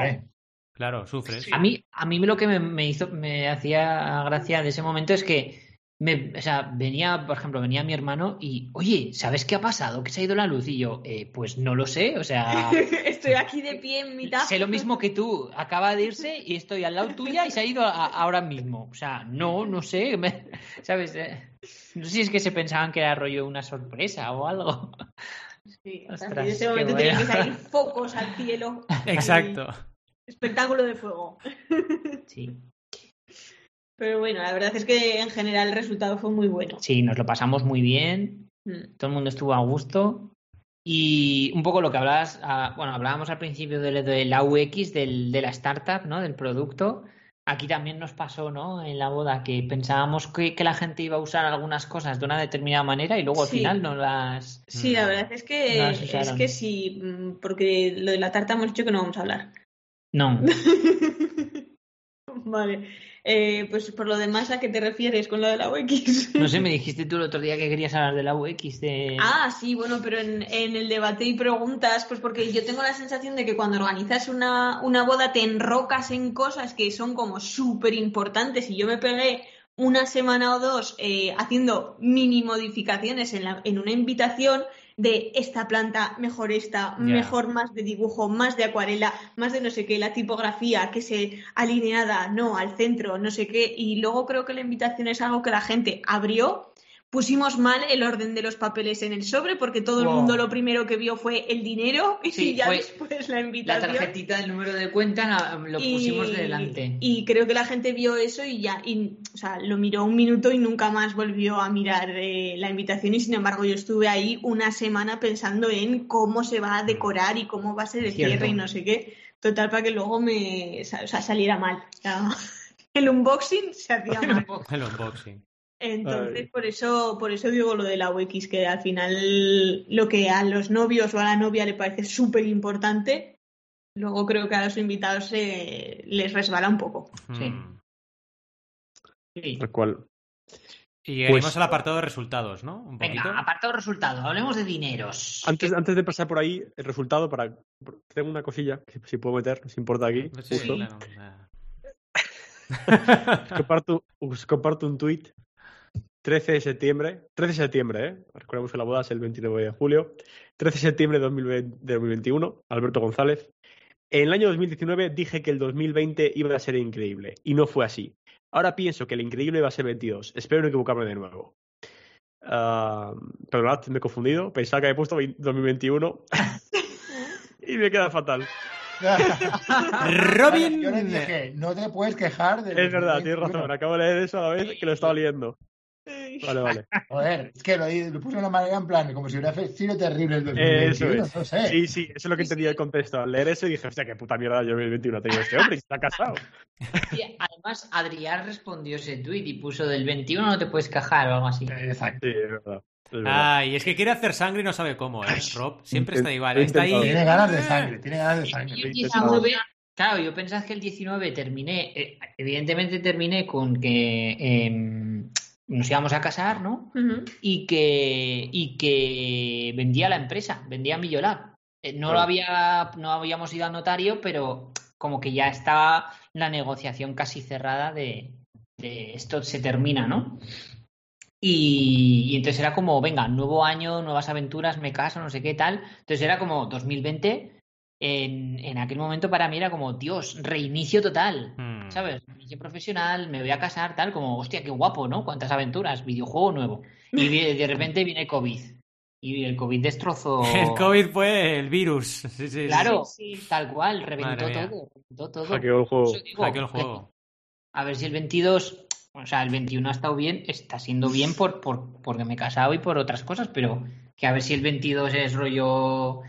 Claro, sufres. A mí, a mí lo que me, hizo, me hacía gracia de ese momento es que me, o sea, venía, por ejemplo, venía mi hermano y, oye, ¿sabes qué ha pasado? ¿Que se ha ido la luz? Y yo, eh, pues no lo sé, o sea... estoy aquí de pie en mitad. Sé lo mismo que tú, acaba de irse y estoy al lado tuya y se ha ido ahora mismo. O sea, no, no sé, ¿sabes? Eh, no sé si es que se pensaban que era rollo una sorpresa o algo. Sí, en ese momento tienen que salir focos al cielo. Exacto. Espectáculo de fuego. Sí. Pero bueno, la verdad es que en general el resultado fue muy bueno. Sí, nos lo pasamos muy bien. Mm. Todo el mundo estuvo a gusto. Y un poco lo que hablabas, ah, bueno, hablábamos al principio de, la UX, del, de la startup, ¿no? Del producto. Aquí también nos pasó, ¿no? En la boda que pensábamos que, la gente iba a usar algunas cosas de una determinada manera y luego al final no las. Sí, la verdad es que, es que sí, mm, porque lo de la tarta hemos dicho que no vamos a hablar. No. vale. Eh, pues por lo demás, ¿a qué te refieres con lo de la UX? No sé, me dijiste tú el otro día que querías hablar de la UX. De... Ah, sí, bueno, pero en, el debate y preguntas, pues porque yo tengo la sensación de que cuando organizas una, una boda te enrocas en cosas que son como súper importantes y yo me pegué una semana o dos eh, haciendo mini modificaciones en, la, en una invitación de esta planta, mejor esta, mejor más de dibujo, más de acuarela, más de no sé qué, la tipografía, que se alineada, no, al centro, no sé qué. Y luego creo que la invitación es algo que la gente abrió pusimos mal el orden de los papeles en el sobre porque todo el mundo lo primero que vio fue el dinero y ya después la invitación. La tarjetita del número de cuenta lo pusimos delante. Y creo que la gente vio eso y ya, y, o sea, lo miró un minuto y nunca más volvió a mirar eh, la invitación y sin embargo yo estuve ahí una semana pensando en cómo se va a decorar y cómo va a ser el cierre y no sé qué. Total, para que luego me saliera mal. el unboxing se hacía mal. El unboxing. Entonces, por eso, por eso digo lo de la UX, que al final lo que a los novios o a la novia le parece súper importante, luego creo que a los invitados les resbala un poco. Sí. sí. cual. Y pues, iremos al apartado de resultados, ¿no? Un Venga, apartado de resultados, hablemos de dineros. Antes, antes de pasar por ahí, el resultado, para tengo una cosilla que si puedo meter, si importa aquí. Sí, Claro. comparto, comparto un tuit 13 de septiembre, 13 de septiembre, ¿eh? recordemos que la boda es el 29 de julio, 13 de septiembre de 2021, Alberto González. En el año 2019 dije que el 2020 iba a ser increíble y no fue así. Ahora pienso que el increíble va a ser 22. Espero no equivocarme de nuevo. Uh, perdonad, me he confundido. Pensaba que había puesto 2021 y me queda fatal. Robin. Yo le dije, no te puedes quejar de. Es verdad, tienes razón. Acabo de leer eso a la vez que lo estaba leyendo. Vale, vale. Joder, es que lo, lo puse de una manera en plan, como si hubiera sido terrible el 2021, eso es. no Sí, sí, eso es lo que entendía el contexto. Al leer eso y dije, hostia, qué puta mierda yo 2021 ha tenido este hombre, está casado. además, Adrián respondió ese tweet y puso del 21 no te puedes quejar o algo así. Exacto. Sí, es verdad. Ah, y es que quiere hacer sangre y no sabe cómo, ¿eh? Rob siempre está igual. Está ahí. Tiene ganas de sangre, tiene ganas de sangre. Claro, yo pensaba que el 19 terminé, eh, evidentemente terminé con que eh, nos íbamos a casar, ¿no? y, que, y que vendía la empresa, vendía Millolab. Eh, no lo había, no habíamos ido a notario, pero como que ya estaba la negociación casi cerrada de, esto se termina, ¿no? Y, entonces era como, venga, nuevo año, nuevas aventuras, me caso, no sé qué tal. Entonces era como 2020 en, en, aquel momento para mí era como, Dios, reinicio total, hmm. ¿Sabes? Reinicio profesional, me voy a casar, tal, como, hostia, qué guapo, ¿no? Cuántas aventuras, videojuego nuevo. Y de, repente viene COVID. Y el COVID destrozó. El COVID fue el virus. Sí, sí, claro, tal cual, reventó todo. Reventó todo. Hackeó el juego. Hackeó el juego. A ver si el 22, o sea, el 21 ha estado bien, está siendo bien por, por, porque me he casado y por otras cosas, pero que a ver si el 22 es rollo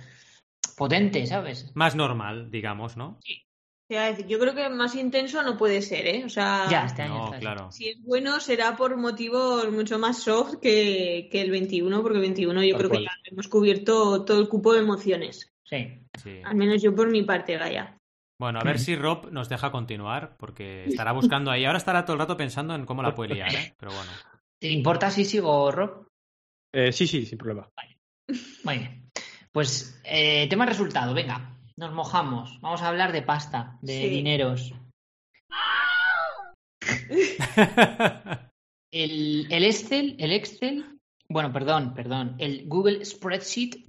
potente, ¿sabes? Más normal, digamos, ¿no? Sí. Yo creo que más intenso no puede ser, ¿eh? O sea, ya, este claro. si es bueno será por motivos mucho más soft que, el 21, porque el 21 yo creo que ya hemos cubierto todo el cupo de emociones. Sí. sí. Al menos yo por mi parte, Gaia. Bueno, a ver si Rob nos deja continuar, porque estará buscando ahí. Ahora estará todo el rato pensando en cómo la puede liar, ¿eh? Pero bueno. ¿Te importa si sigo, Rob? Eh, sí, sí, sin problema. Vale. Muy bien. Pues eh, tema resultado, venga, nos mojamos. Vamos a hablar de pasta, de dineros. el, el Excel, el Excel, bueno, perdón, perdón, el Google Spreadsheet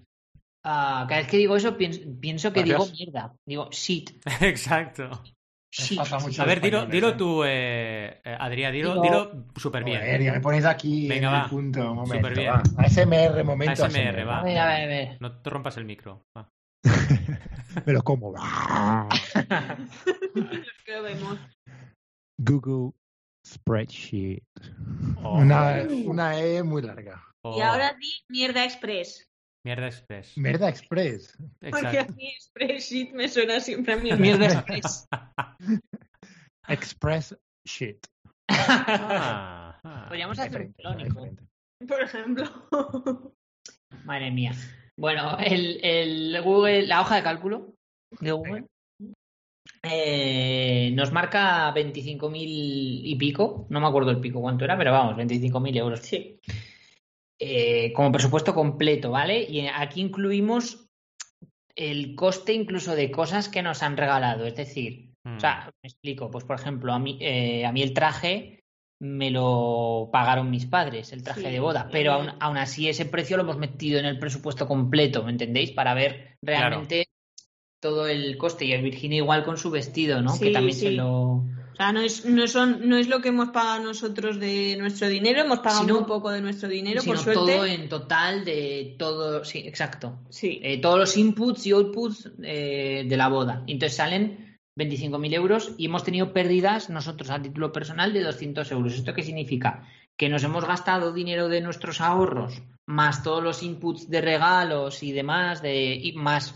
Ah, cada vez que digo eso pienso, que digo mierda. Digo shit. Exacto. A ver, dilo, dilo ¿eh? tú, eh, eh, Adrián, dilo, dilo súper bien. A ya me ponéis aquí Venga, va. punto. momento, super bien. ASMR, momento. ASMR, va. A ver, a ver, a ver. No te rompas el micro. Va. Pero ¿cómo? va? Google Spreadsheet. Oh. Una, una E muy larga. Y ahora di mierda express. Mierda Express. Mierda Express. Porque a mí Express Sheet me suena siempre a mí. Mierda Express. Express Sheet. Ah, ah. Podríamos hacer un clónico. Por ejemplo. Madre mía. Bueno, el, el Google, la hoja de cálculo de Google eh, nos marca 25.000 y pico. No me acuerdo el pico cuánto era, pero vamos, 25.000 euros. Sí. Eh, como presupuesto completo, ¿vale? Y aquí incluimos el coste incluso de cosas que nos han regalado. Es decir, o sea, mm. me explico, pues por ejemplo, a mí, eh, a mí el traje me lo pagaron mis padres, el traje de boda, pero aún, así ese precio lo hemos metido en el presupuesto completo, ¿me entendéis? Para ver realmente todo el coste. Y el Virginia igual con su vestido, ¿no? que también se lo sea, no es, no, son, no es lo que hemos pagado nosotros de nuestro dinero, hemos pagado un poco de nuestro dinero, por suerte. todo en total de todo, sí, exacto. Sí. Eh, todos los inputs y outputs eh, de la boda. Entonces salen 25.000 euros y hemos tenido pérdidas nosotros a título personal de 200 euros. ¿Esto qué significa? Que nos hemos gastado dinero de nuestros ahorros, más todos los inputs de regalos y demás, de, y más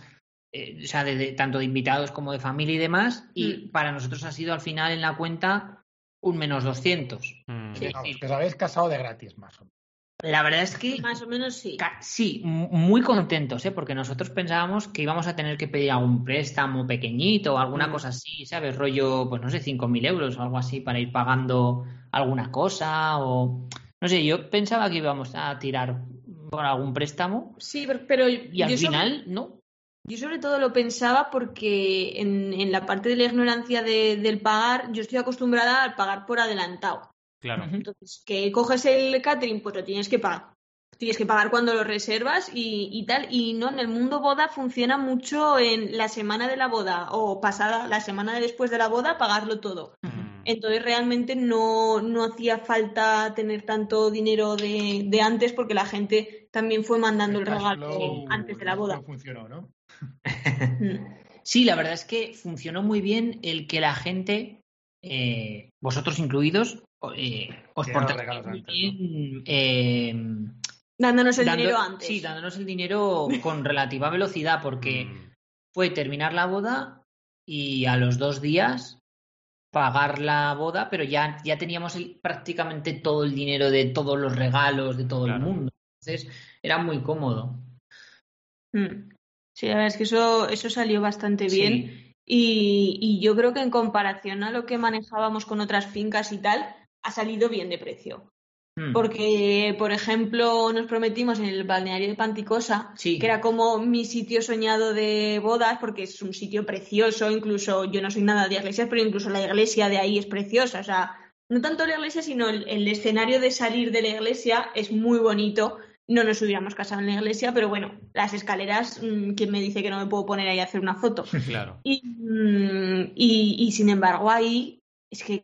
eh, o sea, de, tanto de invitados como de familia y demás, y mm. para nosotros ha sido al final en la cuenta un menos 200. Mm. que os habéis casado de gratis, más o menos. La verdad es que. Más o menos sí. Sí, muy contentos, ¿eh? porque nosotros pensábamos que íbamos a tener que pedir algún préstamo pequeñito o alguna mm. cosa así, ¿sabes? Rollo, pues no sé, 5.000 euros o algo así para ir pagando alguna cosa o. No sé, yo pensaba que íbamos a tirar por algún préstamo. Sí, pero. Y al final, no. Yo sobre todo lo pensaba porque en, la parte de la ignorancia del pagar, yo estoy acostumbrada a pagar por adelantado. Claro. Entonces, que coges el catering, pues lo tienes que pagar. Tienes que pagar cuando lo reservas y, tal. Y no, en el mundo boda funciona mucho en la semana de la boda o pasada, la semana después de la boda, pagarlo todo. Entonces realmente no, no hacía falta tener tanto dinero de, de, antes porque la gente también fue mandando el, regalo antes de la boda. funcionó, ¿no? sí, la verdad es que funcionó muy bien el que la gente, eh, vosotros incluidos, eh, os portáis muy bien. Em, dándonos el dinero antes. Sí, dándonos el dinero con relativa velocidad, porque mm. fue terminar la boda y a los dos días pagar la boda, pero ya, ya teníamos prácticamente todo el dinero de todos los regalos de todo el mundo. Entonces era muy cómodo. Mm. Sí, la verdad es que eso, eso salió bastante bien. Y, y, yo creo que en comparación a lo que manejábamos con otras fincas y tal, ha salido bien de precio. Hmm. Porque, por ejemplo, nos prometimos en el balneario de Panticosa, que era como mi sitio soñado de bodas, porque es un sitio precioso, incluso yo no soy nada de iglesias, pero incluso la iglesia de ahí es preciosa. O sea, no tanto la iglesia, sino el escenario de salir de la iglesia es muy bonito no nos hubiéramos casado en la iglesia, pero bueno, las escaleras, mm, ¿quién me dice que no me puedo poner ahí a hacer una foto? Claro. Mm, y, y, sin embargo, ahí, es que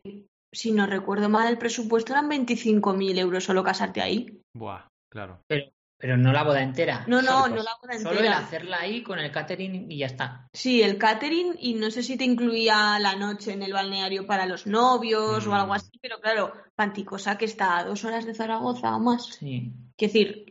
si no recuerdo mal, el presupuesto eran 25.000 euros solo casarte ahí. Buah, claro. Pero, pero no la boda entera. No, no, no la boda entera. Solo el hacerla ahí con el catering y ya está. Sí, el catering y no sé si te incluía la noche en el balneario para los novios o algo mm. así, pero claro, Panticosa que está a dos horas de Zaragoza o más. Sí. Es decir,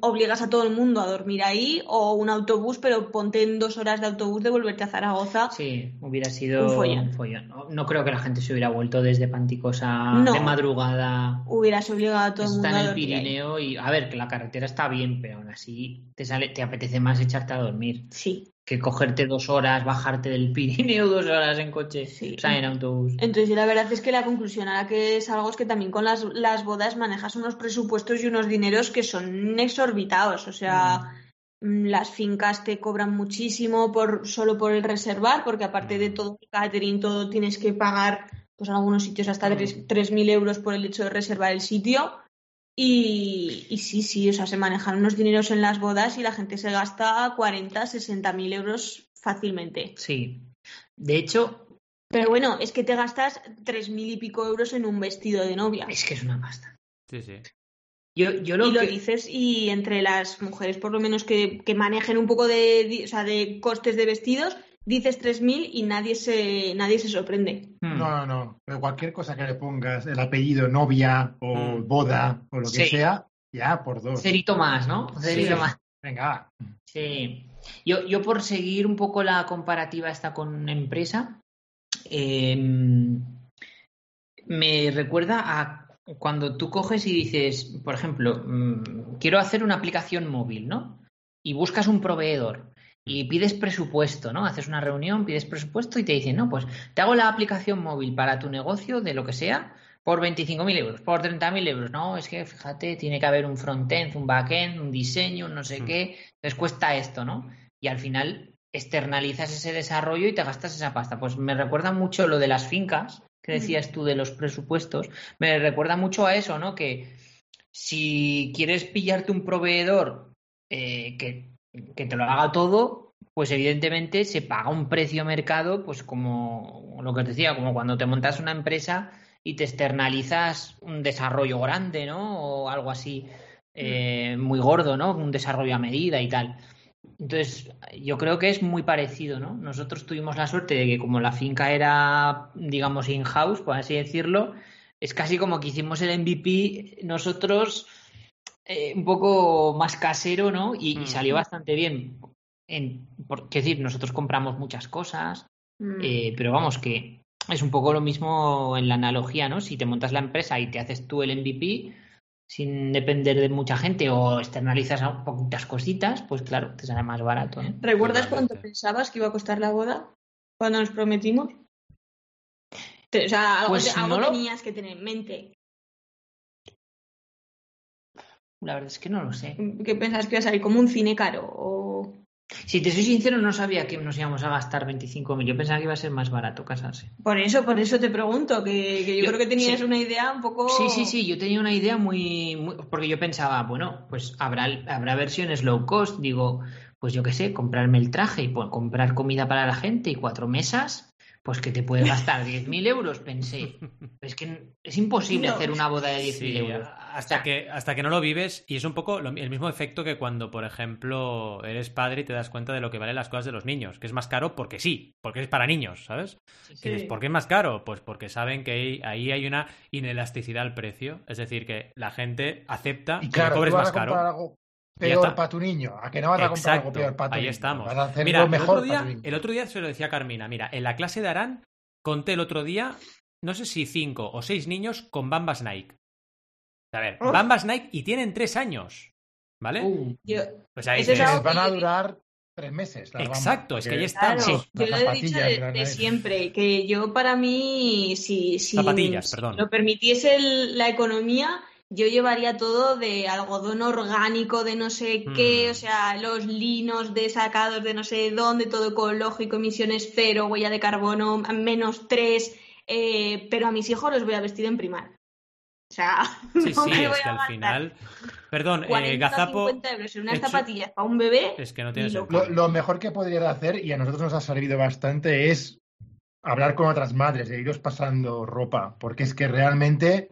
obligas a todo el mundo a dormir ahí o un autobús, pero ponte en dos horas de autobús de volverte a Zaragoza. Sí, hubiera sido un follón. No, creo que la gente se hubiera vuelto desde Panticosa de madrugada. Hubieras obligado a todo el mundo. Está en el Pirineo y, a ver, que la carretera está bien, pero aún así te, sale, te apetece más echarte a dormir. Sí que cogerte dos horas, bajarte del Pirineo dos horas en coche, o sea, en autobús. Entonces, la verdad es que la conclusión a la que es algo es que también con las, las bodas manejas unos presupuestos y unos dineros que son exorbitados. O sea, mm. Mm, las fincas te cobran muchísimo por solo por el reservar, porque aparte de mm. todo el catering, todo tienes que pagar pues en algunos sitios hasta 3.000 euros por el hecho de reservar el sitio. Y, y, sí, sí, o sea, se manejan unos dineros en las bodas y la gente se gasta 40, 60 mil euros fácilmente. Sí. De hecho. Pero bueno, es que te gastas tres mil y pico euros en un vestido de novia. Es que es una pasta. Sí, sí. Yo, yo lo y lo dices, y entre las mujeres, por lo menos que, que manejen un poco de, o sea, de costes de vestidos, dices 3.000 y nadie se, nadie se sorprende. Hmm. No, no, no. Pero cualquier cosa que le pongas, el apellido novia o hmm. boda o lo que sea, ya por dos. Cerito más, ¿no? Cerito más. Venga. Sí. Yo, yo por seguir un poco la comparativa esta con empresa, em, me recuerda a cuando tú coges y dices, por ejemplo, mm, quiero hacer una aplicación móvil, ¿no? Y buscas un proveedor y pides presupuesto, ¿no? Haces una reunión, pides presupuesto y te dicen, no, pues te hago la aplicación móvil para tu negocio, de lo que sea, por 25.000 euros, por 30.000 euros. No, es que fíjate, tiene que haber un frontend, un backend, un diseño, un no sé hmm. qué, les cuesta esto, ¿no? Y al final externalizas ese desarrollo y te gastas esa pasta. Pues me recuerda mucho lo de las fincas, que hmm. decías tú de los presupuestos, me recuerda mucho a eso, ¿no? Que si quieres pillarte un proveedor eh, que, que te lo haga todo, pues evidentemente se paga un precio mercado, pues como lo que te decía, como cuando te montas una empresa y te externalizas un desarrollo grande, ¿no? O algo así eh, muy gordo, ¿no? Un desarrollo a medida y tal. Entonces, yo creo que es muy parecido, ¿no? Nosotros tuvimos la suerte de que como la finca era, digamos, in-house, por así decirlo, es casi como que hicimos el MVP nosotros eh, un poco más casero, ¿no? Y, mm. salió bastante bien. En, por, decir, nosotros compramos muchas cosas, mm. eh, pero vamos, que es un poco lo mismo en la analogía, ¿no? Si te montas la empresa y te haces tú el MVP sin depender de mucha gente o externalizas poquitas cositas, pues claro, te sale más barato. ¿no? ¿Recuerdas cuánto pensabas que iba a costar la boda cuando nos prometimos? O sea, algo, pues tenías que tener en mente. La verdad es que no lo sé. ¿Qué pensabas que iba a salir como un cine caro? O... Si te soy sincero, no sabía que nos íbamos a gastar 25.000. Yo pensaba que iba a ser más barato casarse. Por eso, por eso te pregunto, que, yo, creo que tenías una idea un poco. Sí, sí, sí, yo tenía una idea muy, Porque yo pensaba, bueno, pues habrá, habrá versiones low cost. Digo, pues yo qué sé, comprarme el traje y pues, comprar comida para la gente y cuatro mesas pues que te puede gastar 10.000 euros, pensé. Es que es imposible hacer una boda de 10.000 euros. Hasta, que, hasta que no lo vives, y es un poco el mismo efecto que cuando, por ejemplo, eres padre y te das cuenta de lo que valen las cosas de los niños, que es más caro porque sí, porque es para niños, ¿sabes? ¿Por qué es más caro? Pues porque saben que ahí hay una inelasticidad al precio, es decir, que la gente acepta que cobres más caro peor para tu niño, a que no vas a comprar algo peor para tu Ahí estamos. mira, mejor el, otro día, el otro día se lo decía Carmina, mira, en la clase de Arán conté el otro día, no sé si cinco o seis niños con Bambas Nike. A ver, oh. Bambas Nike y tienen tres años. ¿Vale? Uh, pues ahí van a durar tres meses. Exacto, es que ahí estamos. yo lo he dicho de, siempre, que yo para mí, si, si lo permitiese la economía, yo llevaría todo de algodón orgánico, de no sé qué, mm. o sea, los linos de sacados de no sé dónde, todo ecológico, emisiones cero, huella de carbono menos tres, eh, pero a mis hijos los voy a vestir en primar. O sea, sí, sí, es que al final. Perdón, eh, Gazapo. euros en unas zapatillas para un bebé. Es que no tiene lo, lo, mejor que podría hacer, y a nosotros nos ha servido bastante, es hablar con otras madres, de iros pasando ropa, porque es que realmente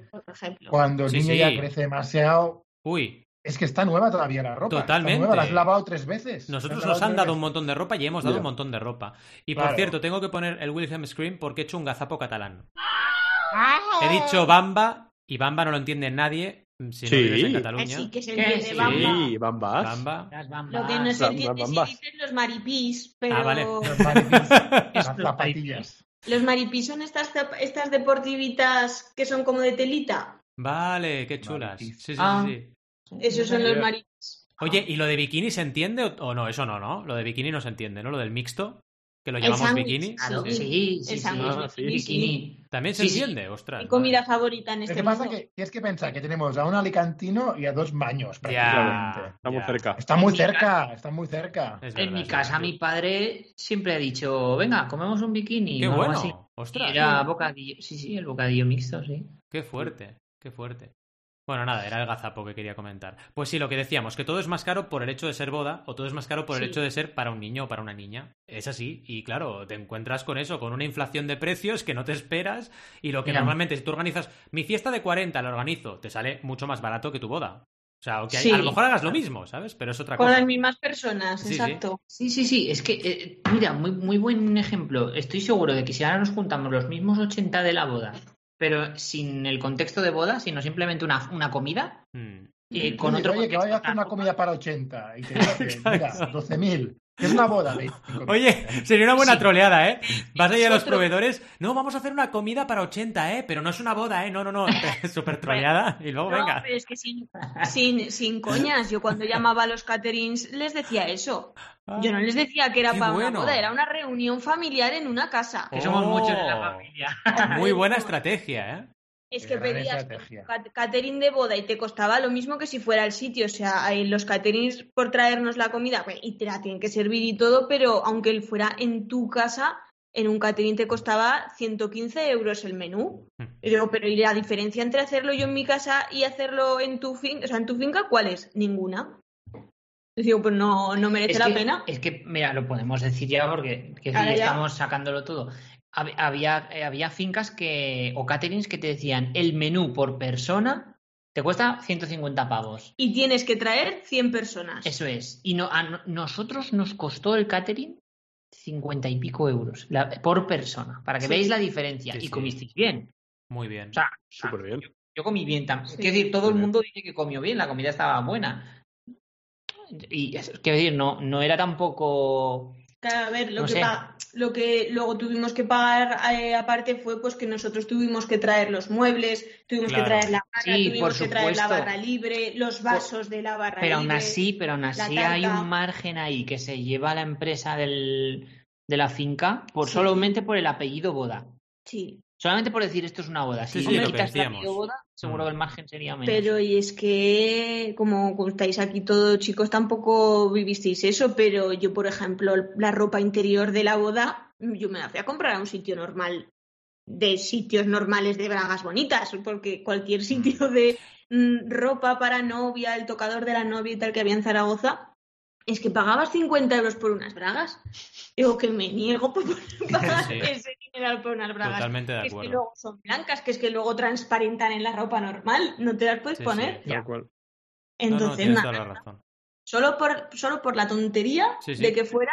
cuando el niño ya crece demasiado, Uy. Es que está nueva todavía la ropa. Totalmente. nueva, la has lavado tres veces. Nosotros nos han dado un montón de ropa y hemos dado un montón de ropa. Y por cierto, tengo que poner el Wilhelm Scream porque he hecho un gazapo catalán. He dicho Bamba y Bamba no lo entiende nadie si no vives en Cataluña. Sí, que se entiende Bamba. Sí, Bambas. Bamba. Lo que no se entiende si dicen los maripís, pero... Ah, vale. Los maripís, las zapatillas. Los maripís son estas, estas deportivitas que son como de telita. Vale, qué chulas. Sí, sí, ah, sí. Esos son los maripís. Oye, ¿y lo de bikini se entiende o no? Eso no, ¿no? Lo de bikini no se entiende, ¿no? Lo del mixto. Que lo llamamos bikini. sí, sí, sí, sí, bikini. También se entiende, ostras. Mi comida favorita en este ¿Qué pasa? Que tienes que pensar que tenemos a un alicantino y a dos baños, prácticamente. está muy cerca. Está muy cerca, está muy cerca. en mi casa, mi padre siempre ha dicho, venga, comemos un bikini. Qué bueno, ostras. era bocadillo, sí, sí, el bocadillo mixto, sí. Qué fuerte, qué fuerte. Bueno, nada, era el gazapo que quería comentar. Pues sí, lo que decíamos, que todo es más caro por el hecho de ser boda o todo es más caro por el hecho de ser para un niño o para una niña. Es así. Y claro, te encuentras con eso, con una inflación de precios que no te esperas y lo que normalmente si tú organizas mi fiesta de 40, la organizo, te sale mucho más barato que tu boda. O sea, que a lo mejor hagas lo mismo, ¿sabes? Pero es otra cosa. Con las mismas personas, exacto. Sí, sí, sí. Es que, eh, mira, muy, muy buen ejemplo. Estoy seguro de que si ahora nos juntamos los mismos 80 de la boda pero sin el contexto de boda, sino simplemente una, una comida. Hmm. Y con otro oye, que vaya a hacer una comida para 80 y te dice, mira, 12.000. Es una boda. Oye, sería una buena troleada, ¿eh? Vas a ir a los proveedores. No, vamos a hacer una comida para 80, ¿eh? Pero no es una boda, ¿eh? No, no, no. Súper troleada. Y luego venga. Pero es que sin, sin, sin, coñas, yo cuando llamaba a los caterings les decía eso. Yo no les decía que era para una boda, era una reunión familiar en una casa. Que somos muchos en la oh. familia. Muy buena estrategia, ¿eh? Es que pedías catering de boda y te costaba lo mismo que si fuera el sitio. O sea, los caterings por traernos la comida y te la tienen que servir y todo, pero aunque él fuera en tu casa, en un catering te costaba 115 euros el menú. Hmm. Pero, pero ¿y la diferencia entre hacerlo yo en mi casa y hacerlo en tu finca? O sea, en tu finca, ¿cuál es? Ninguna. Digo, pues no, no merece la pena. Es que, mira, lo podemos decir ya porque estamos sacándolo todo. Había, eh, había fincas que, o caterings que te decían el menú por persona te cuesta 150 pavos. Y tienes que traer 100 personas. Eso es. Y no, a nosotros nos costó el catering 50 y pico euros por persona, para que veáis la diferencia. y comisteis bien. Muy bien. O sea, súper bien. Yo, comí bien también. Quiero decir, todo el mundo dice que comió bien, la comida estaba buena y quiero decir, no, no era tampoco. Claro, a ver, lo, que lo que luego tuvimos que pagar eh, aparte fue pues que nosotros tuvimos que traer los muebles, tuvimos que traer la barra, tuvimos que traer la barra libre, los vasos de la barra pero libre. Aún así, pero aún así hay un margen ahí que se lleva la empresa del, de la finca por solamente por el apellido boda. Sí. Solamente por decir esto es una boda. Si sí, me quitas boda, seguro mm. que el margen sería menos. Pero y es que, como estáis aquí todos chicos, tampoco vivisteis eso, pero yo, por ejemplo, la ropa interior de la boda, yo me la fui a comprar a un sitio normal, de sitios normales de bragas bonitas, porque cualquier sitio de mm, ropa para novia, el tocador de la novia y tal que había en Zaragoza, es que pagabas 50 euros por unas bragas. Digo que me niego por pagar ese dinero por unas bragas. Totalmente de acuerdo. Que es que luego son blancas, que es que luego transparentan en la ropa normal, no te las puedes poner. Entonces, nada. Solo por, solo por la tontería de que fuera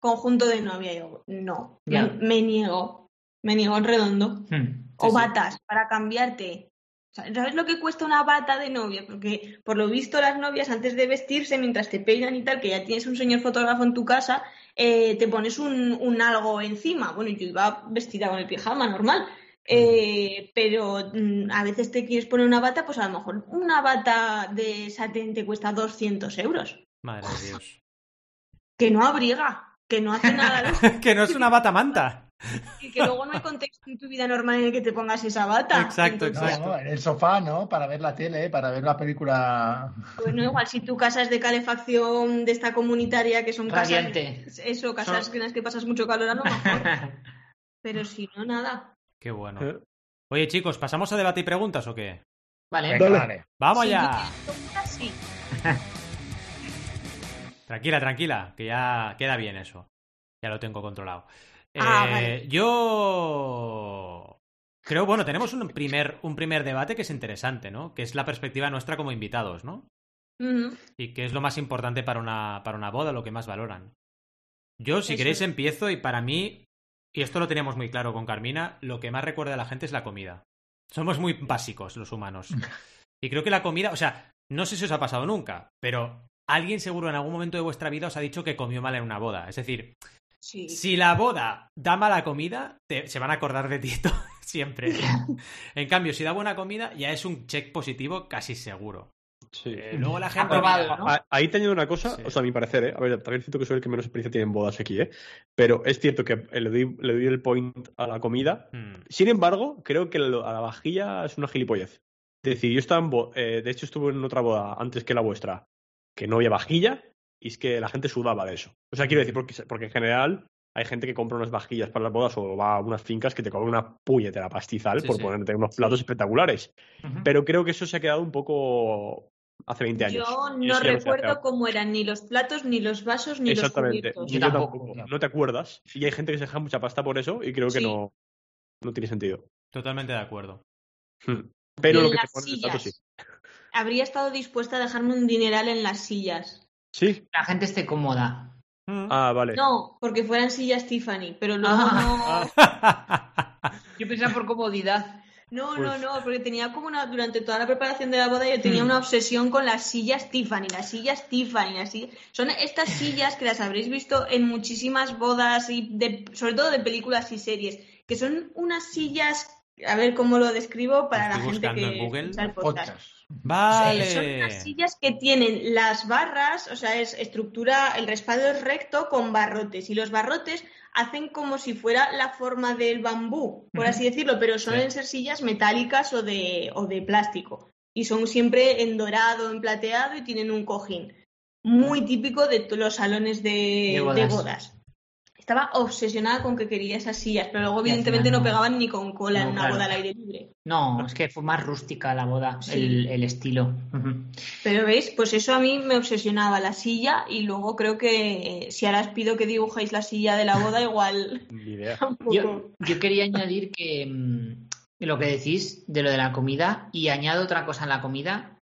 conjunto de novia. Yo, no, me, niego. Me niego en redondo. Hmm. o batas para cambiarte ¿Sabes lo que cuesta una bata de novia? Porque por lo visto las novias antes de vestirse, mientras te peinan y tal, que ya tienes un señor fotógrafo en tu casa, eh, te pones un, algo encima. Bueno, yo iba vestida con el pijama normal, eh, pero mm, a veces te quieres poner una bata, pues a lo mejor una bata de satén te cuesta 200 euros. Madre de Dios. Que no abriga, que no hace nada. que no es una bata manta. Y que luego no hay contexto en tu vida normal en el que te pongas esa bata. Exacto, exacto. en el sofá, ¿no? Para ver la tele, para ver la película. Bueno, igual si tu casa es de calefacción de esta comunitaria, que son Radiante. casas. Eso, casas en las que pasas mucho calor, a lo mejor. Pero si no, nada. Qué bueno. Eh. Oye, chicos, ¿pasamos a debate y preguntas o qué? Vale, vale. Vamos ya. tranquila, tranquila, que ya queda bien eso. Ya lo tengo controlado. Ah, eh, yo creo, bueno, tenemos un primer, un primer debate que es interesante, ¿no? Que es la perspectiva nuestra como invitados, ¿no? Y que es lo más importante para una, para una boda, lo que más valoran. Yo, si queréis, empiezo y para mí, y esto lo teníamos muy claro con Carmina, lo que más recuerda a la gente es la comida. Somos muy básicos los humanos. Y creo que la comida, o sea, no sé si os ha pasado nunca, pero alguien seguro en algún momento de vuestra vida os ha dicho que comió mal en una boda. Es decir, si la boda da mala comida, se van a acordar de ti siempre. en cambio, si da buena comida, ya es un check positivo casi seguro. Sí. Eh, luego la gente. Aprobado, ¿no? Ahí teniendo una cosa, o sea, a mi parecer, ¿eh? a ver, también siento que soy el que menos experiencia tiene en bodas aquí, ¿eh? pero es cierto que le doy, le doy el point a la comida. Hmm. Sin embargo, creo que lo- a la vajilla es una gilipollez. Es decir, yo estaba en bo- eh, de hecho estuve en otra boda antes que la vuestra, que no había vajilla, y es que la gente sudaba de eso. O sea, quiero decir, porque, porque en general hay gente que compra unas vajillas para las bodas o va a unas fincas que te cobran una puñetera pastizal Sí, por sí. ponerte unos platos espectaculares. Pero creo que eso se ha quedado un poco hace 20 años. Yo no recuerdo cómo eran ni los platos, ni los vasos, ni los Exactamente. Yo Yo tampoco. tampoco. No te acuerdas. Y hay gente que se deja mucha pasta por eso y creo que Sí. no, no tiene sentido. Totalmente de acuerdo. Hmm. Pero Y lo que te ponen en el plato sí. Habría estado dispuesta a dejarme un dineral en las sillas. Sí. La gente esté cómoda. Hmm. Ah, vale. No, porque fueran sillas Tiffany, pero luego Ah. no. Yo pensaba por comodidad. No, Pues- no, no, porque tenía como una, durante toda la preparación de la boda yo tenía Mm. una obsesión con las sillas Tiffany, las sillas Tiffany, las sillas- son estas sillas que las habréis visto en muchísimas bodas y de, sobre todo de películas y series, que son unas sillas, a ver cómo lo describo para la gente que en Google. escucha el podcast. Podcast. Vale. Son unas sillas que tienen las barras, o sea, es estructura, el respaldo es recto con barrotes y los barrotes hacen como si fuera la forma del bambú, por así decirlo, pero suelen Sí. ser sillas metálicas o de, o de plástico y son siempre en dorado, en plateado y tienen un cojín. Muy típico de los salones de, De de bodas. Estaba obsesionada con que quería esas sillas, pero luego evidentemente no no. pegaban ni con cola en una claro. boda al aire libre. No, es que fue más rústica la boda, Sí. el, el estilo. Pero veis, pues eso a mí me obsesionaba la silla y luego creo que eh, si ahora os pido que dibujéis la silla de la boda, igual. Yo, yo quería añadir que mm, lo que decís de lo de la comida y añado otra cosa en la comida,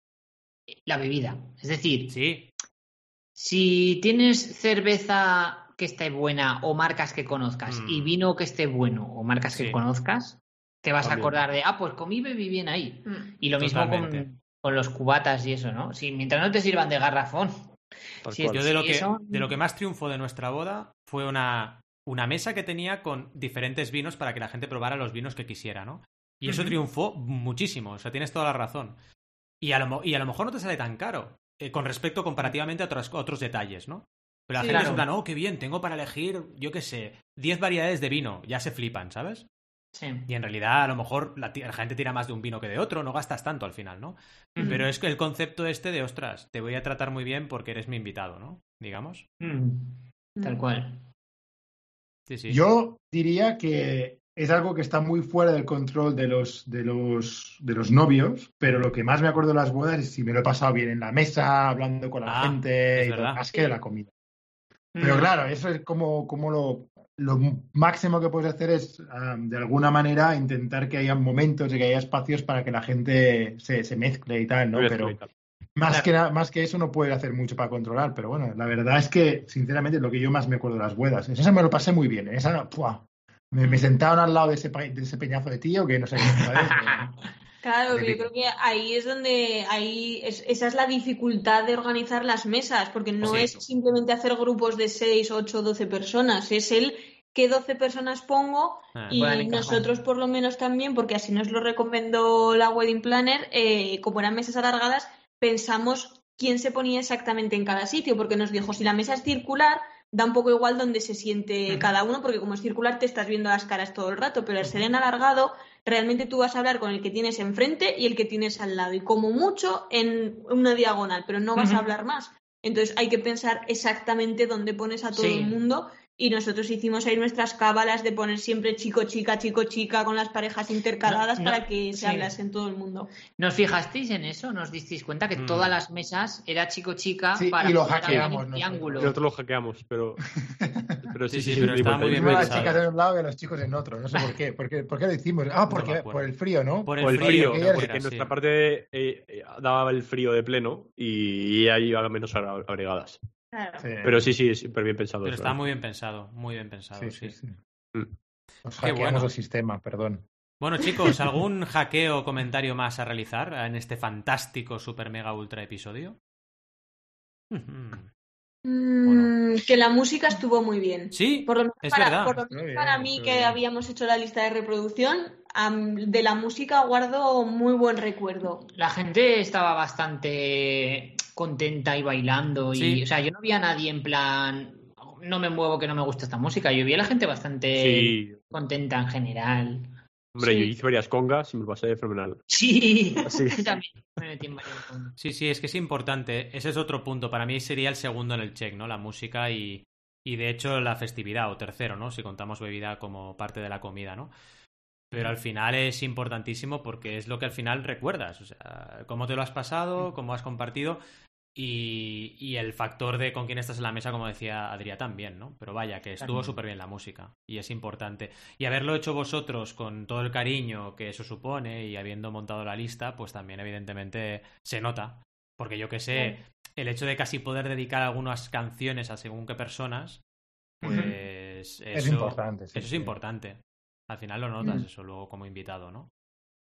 la bebida. Es decir, Sí. si tienes cerveza que esté buena o marcas que conozcas Mm. y vino que esté bueno o marcas Sí. que conozcas, te vas También. a acordar de, ah, pues comí y bebí bien ahí. Mm. Y lo mismo con, con los cubatas y eso, ¿no? Si, mientras no te sirvan de garrafón. Yo de lo, que, eso- de lo que más triunfó de nuestra boda fue una, una mesa que tenía con diferentes vinos para que la gente probara los vinos que quisiera, ¿no? Y eso triunfó muchísimo, o sea, tienes toda la razón. Y a lo, mo- y a lo mejor no te sale tan caro, eh, con respecto comparativamente a otros, otros detalles, ¿no? Pero la Sí, gente es en plan, oh, qué bien, tengo para elegir, yo qué sé, 10 variedades de vino, ya se flipan, ¿sabes? Sí. Y en realidad a lo mejor la, gente tira más de un vino que de otro, no gastas tanto al final, ¿no? Pero es que el concepto este de, ostras, te voy a tratar muy bien porque eres mi invitado, ¿no? Digamos. Mm, Tal cual. Sí, sí. Yo diría que es algo que está muy fuera del control de los, de los, de los novios, pero lo que más me acuerdo de las bodas es si me lo he pasado bien en la mesa, hablando con la Ah, gente, y todo, más que de la comida. Pero Mm. claro, eso es como, como lo, lo máximo que puedes hacer es, ah, de alguna manera, intentar que haya momentos y que haya espacios para que la gente se, se mezcle y tal, ¿no? Pero más, que, más que eso no puedes hacer mucho para controlar. Pero bueno, la verdad es que, sinceramente, lo que yo más me acuerdo de las bodas. En esa me lo pasé muy bien. En esa, ¡pua! me, me sentaban al lado de ese, de ese peñazo de tío que no sé qué. Claro, yo creo que ahí es donde ahí es- esa es la dificultad de organizar las mesas, porque no Sí. es simplemente hacer grupos de 6, 8, 12 personas, es el qué 12 personas pongo Ah. y nosotros por lo menos también, porque así nos lo recomendó la Wedding Planner, eh, como eran mesas alargadas, pensamos quién se ponía exactamente en cada sitio, porque nos dijo, si la mesa es circular, da un poco igual donde se siente cada uno, porque como es circular te estás viendo las caras todo el rato, pero al ser en alargado, realmente tú vas a hablar con el que tienes enfrente y el que tienes al lado, y como mucho en una diagonal, pero no vas a hablar más. Entonces hay que pensar exactamente dónde pones a todo Sí. el mundo y nosotros hicimos ahí nuestras cábalas de poner siempre chico, chica, chico, chica con las parejas intercaladas No, no, para que se sí. hablase en todo el mundo. ¿Nos fijasteis en eso? ¿Nos disteis cuenta que Mm. todas las mesas era chico-chica Sí, para y lo hackeamos en nosotros. triángulo? Nosotros lo hackeamos, pero. Pero sí, Sí, sí, sí, pero muy estaba muy bien Mismo las pensado. chicas en un lado y los chicos en otro. No sé por qué. ¿Por qué, por qué lo hicimos? Ah, porque, por el frío, ¿no? Por el frío, que no era- porque era, en sí. nuestra parte eh, eh, daba el frío de pleno y, ahí iba menos abrigadas. Claro. Sí. Pero sí, sí, súper bien pensado. Pero eso, está ¿eh? muy bien pensado, muy bien pensado, Sí, sí. sí, sí. Mm. Nos hackeamos bueno. el sistema, perdón. Bueno, chicos, ¿algún hackeo o comentario más a realizar en este fantástico super mega ultra episodio? Mm, que la música estuvo muy bien. Sí, Por lo menos es para, verdad. por lo menos bien, para mí, que bien. habíamos hecho la lista de reproducción, de la música guardo muy buen recuerdo. La gente estaba bastante contenta y bailando. Y, o sea, yo no vi a nadie en plan, no me muevo que no me gusta esta música. Yo vi a la gente bastante contenta en general. Hombre, yo hice varias congas y me pasé fenomenal. Sí, sí. Sí, sí, es que es importante. Ese es otro punto. Para mí sería el segundo en el check, ¿no? La música y, y de hecho la festividad, o tercero, ¿no? Si contamos bebida como parte de la comida, ¿no? Pero al final es importantísimo porque es lo que al final recuerdas. O sea, cómo te lo has pasado, cómo has compartido. Y, y, el factor de con quién estás en la mesa, como decía Adrián también, ¿no? Pero vaya, que estuvo súper bien la música y es importante. Y haberlo hecho vosotros con todo el cariño que eso supone y habiendo montado la lista, pues también evidentemente se nota. Porque yo que sé, el hecho de casi poder dedicar algunas canciones a según qué personas, pues es importante. eso es importante. Al final lo notas eso luego como invitado, ¿no?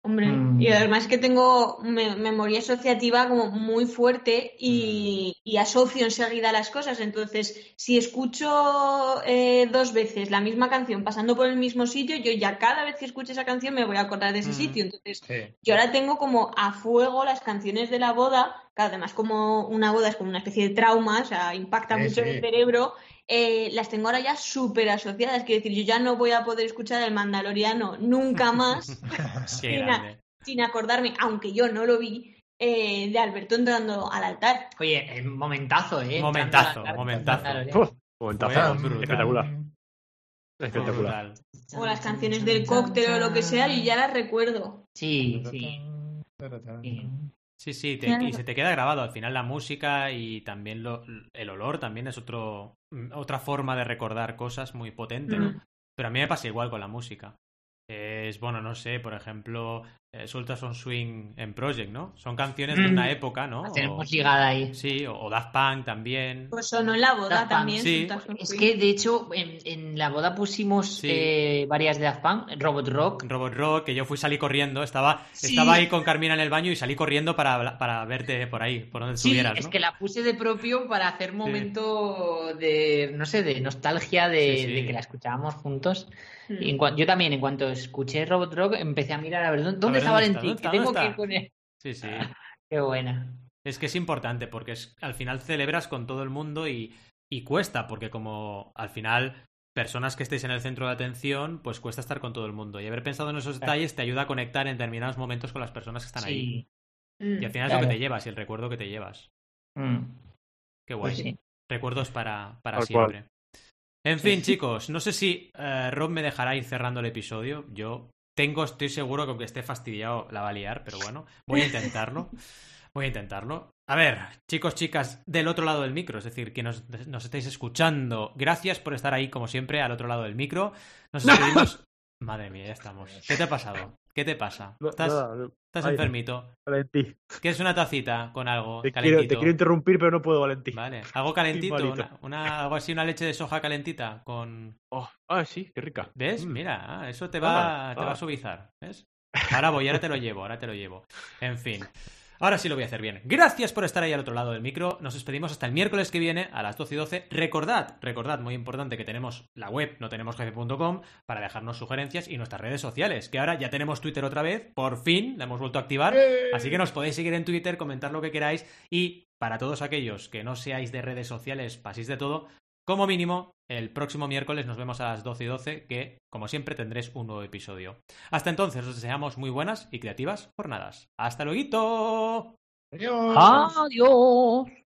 Hombre, mm. y además que tengo memoria asociativa como muy fuerte y, mm. asocio enseguida las cosas. Entonces, si escucho eh, dos veces la misma canción pasando por el mismo sitio, yo ya cada vez que escuche esa canción me voy a acordar de ese mm. sitio. Entonces, yo ahora tengo como a fuego las canciones de la boda, que además como una boda es como una especie de trauma, o sea, impacta mucho en el cerebro. Eh, las tengo ahora ya súper asociadas. Quiero decir, yo ya no voy a poder escuchar el Mandaloriano nunca más sin, acordarme, aunque yo no lo vi, eh, de Alberto entrando al altar. Oye, momentazo, ¿eh? Momentazo, momentazo. momentazo. Espectacular. Espectacular. O las canciones del cóctel o lo que sea, y ya las recuerdo. Sí, sí. Sí, sí, y se te queda grabado al final la música y también lo, el olor también es otro, mm, otra forma de recordar cosas muy potente, ¿no? Mm. Pero a mí me pasa igual con la música. Es, bueno, no sé, por ejemplo, eh, Sueltas on Swing en Project, ¿no? Son canciones de una mm. época, ¿no? tenemos llegada ahí. Sí, o, Daft Punk también. Pues sonó en la boda también. Sí. Es que, de hecho, en, la boda pusimos eh, varias de Daft Punk, Robot Rock. Robot Rock, que yo fui, salí corriendo, estaba, estaba ahí con Carmina en el baño y salí corriendo para, para verte por ahí, por donde estuvieras, ¿no? es que la puse de propio para hacer momento de, no sé, de nostalgia de, de que la escuchábamos juntos. Mm. yo también, en cuanto escuché Robot Rock, empecé a mirar a ver dónde, está Valentín. tengo que ir con él. Sí, sí. Qué buena. Es que es importante porque es, al final celebras con todo el mundo y, y cuesta, porque como al final personas que estéis en el centro de atención, pues cuesta estar con todo el mundo. Y haber pensado en esos detalles te ayuda a conectar en determinados momentos con las personas que están ahí. Y al final es lo que te llevas y el recuerdo que te llevas. Mm. Qué guay. Pues Recuerdos para, para siempre. En fin, chicos, no sé si eh, Rob me dejará ir cerrando el episodio. Yo tengo, estoy seguro que aunque esté fastidiado la va a liar, pero bueno, voy a intentarlo. Voy a intentarlo. A ver, chicos, chicas, del otro lado del micro, es decir, que nos, nos estáis escuchando, gracias por estar ahí, como siempre, al otro lado del micro. Nos despedimos. Madre mía, ya estamos. ¿Qué te ha pasado? ¿Qué te pasa? ¿Estás, ¿estás enfermito? Valentí. ¿Quieres una tacita con algo te calentito? Quiero, te quiero interrumpir, pero no puedo, Valentí. Vale, algo calentito, una, algo así, una leche de soja calentita con... Oh, ah, sí, qué rica. ¿Ves? Mm. Mira, eso te va, te va a suavizar, ¿ves? Ahora voy, ahora te lo llevo, ahora te lo llevo. En fin. Ahora sí lo voy a hacer bien. Gracias por estar ahí al otro lado del micro. Nos despedimos hasta el miércoles que viene a las 12 y 12. Recordad, recordad, muy importante que tenemos la web no tenemos para dejarnos sugerencias y nuestras redes sociales, que ahora ya tenemos Twitter otra vez, por fin la hemos vuelto a activar. Así que nos podéis seguir en Twitter, comentar lo que queráis y para todos aquellos que no seáis de redes sociales, paséis de todo, como mínimo, el próximo miércoles nos vemos a las 12 y 12, que, como siempre, tendréis un nuevo episodio. Hasta entonces, os deseamos muy buenas y creativas jornadas. ¡Hasta luego! Adiós. Adiós.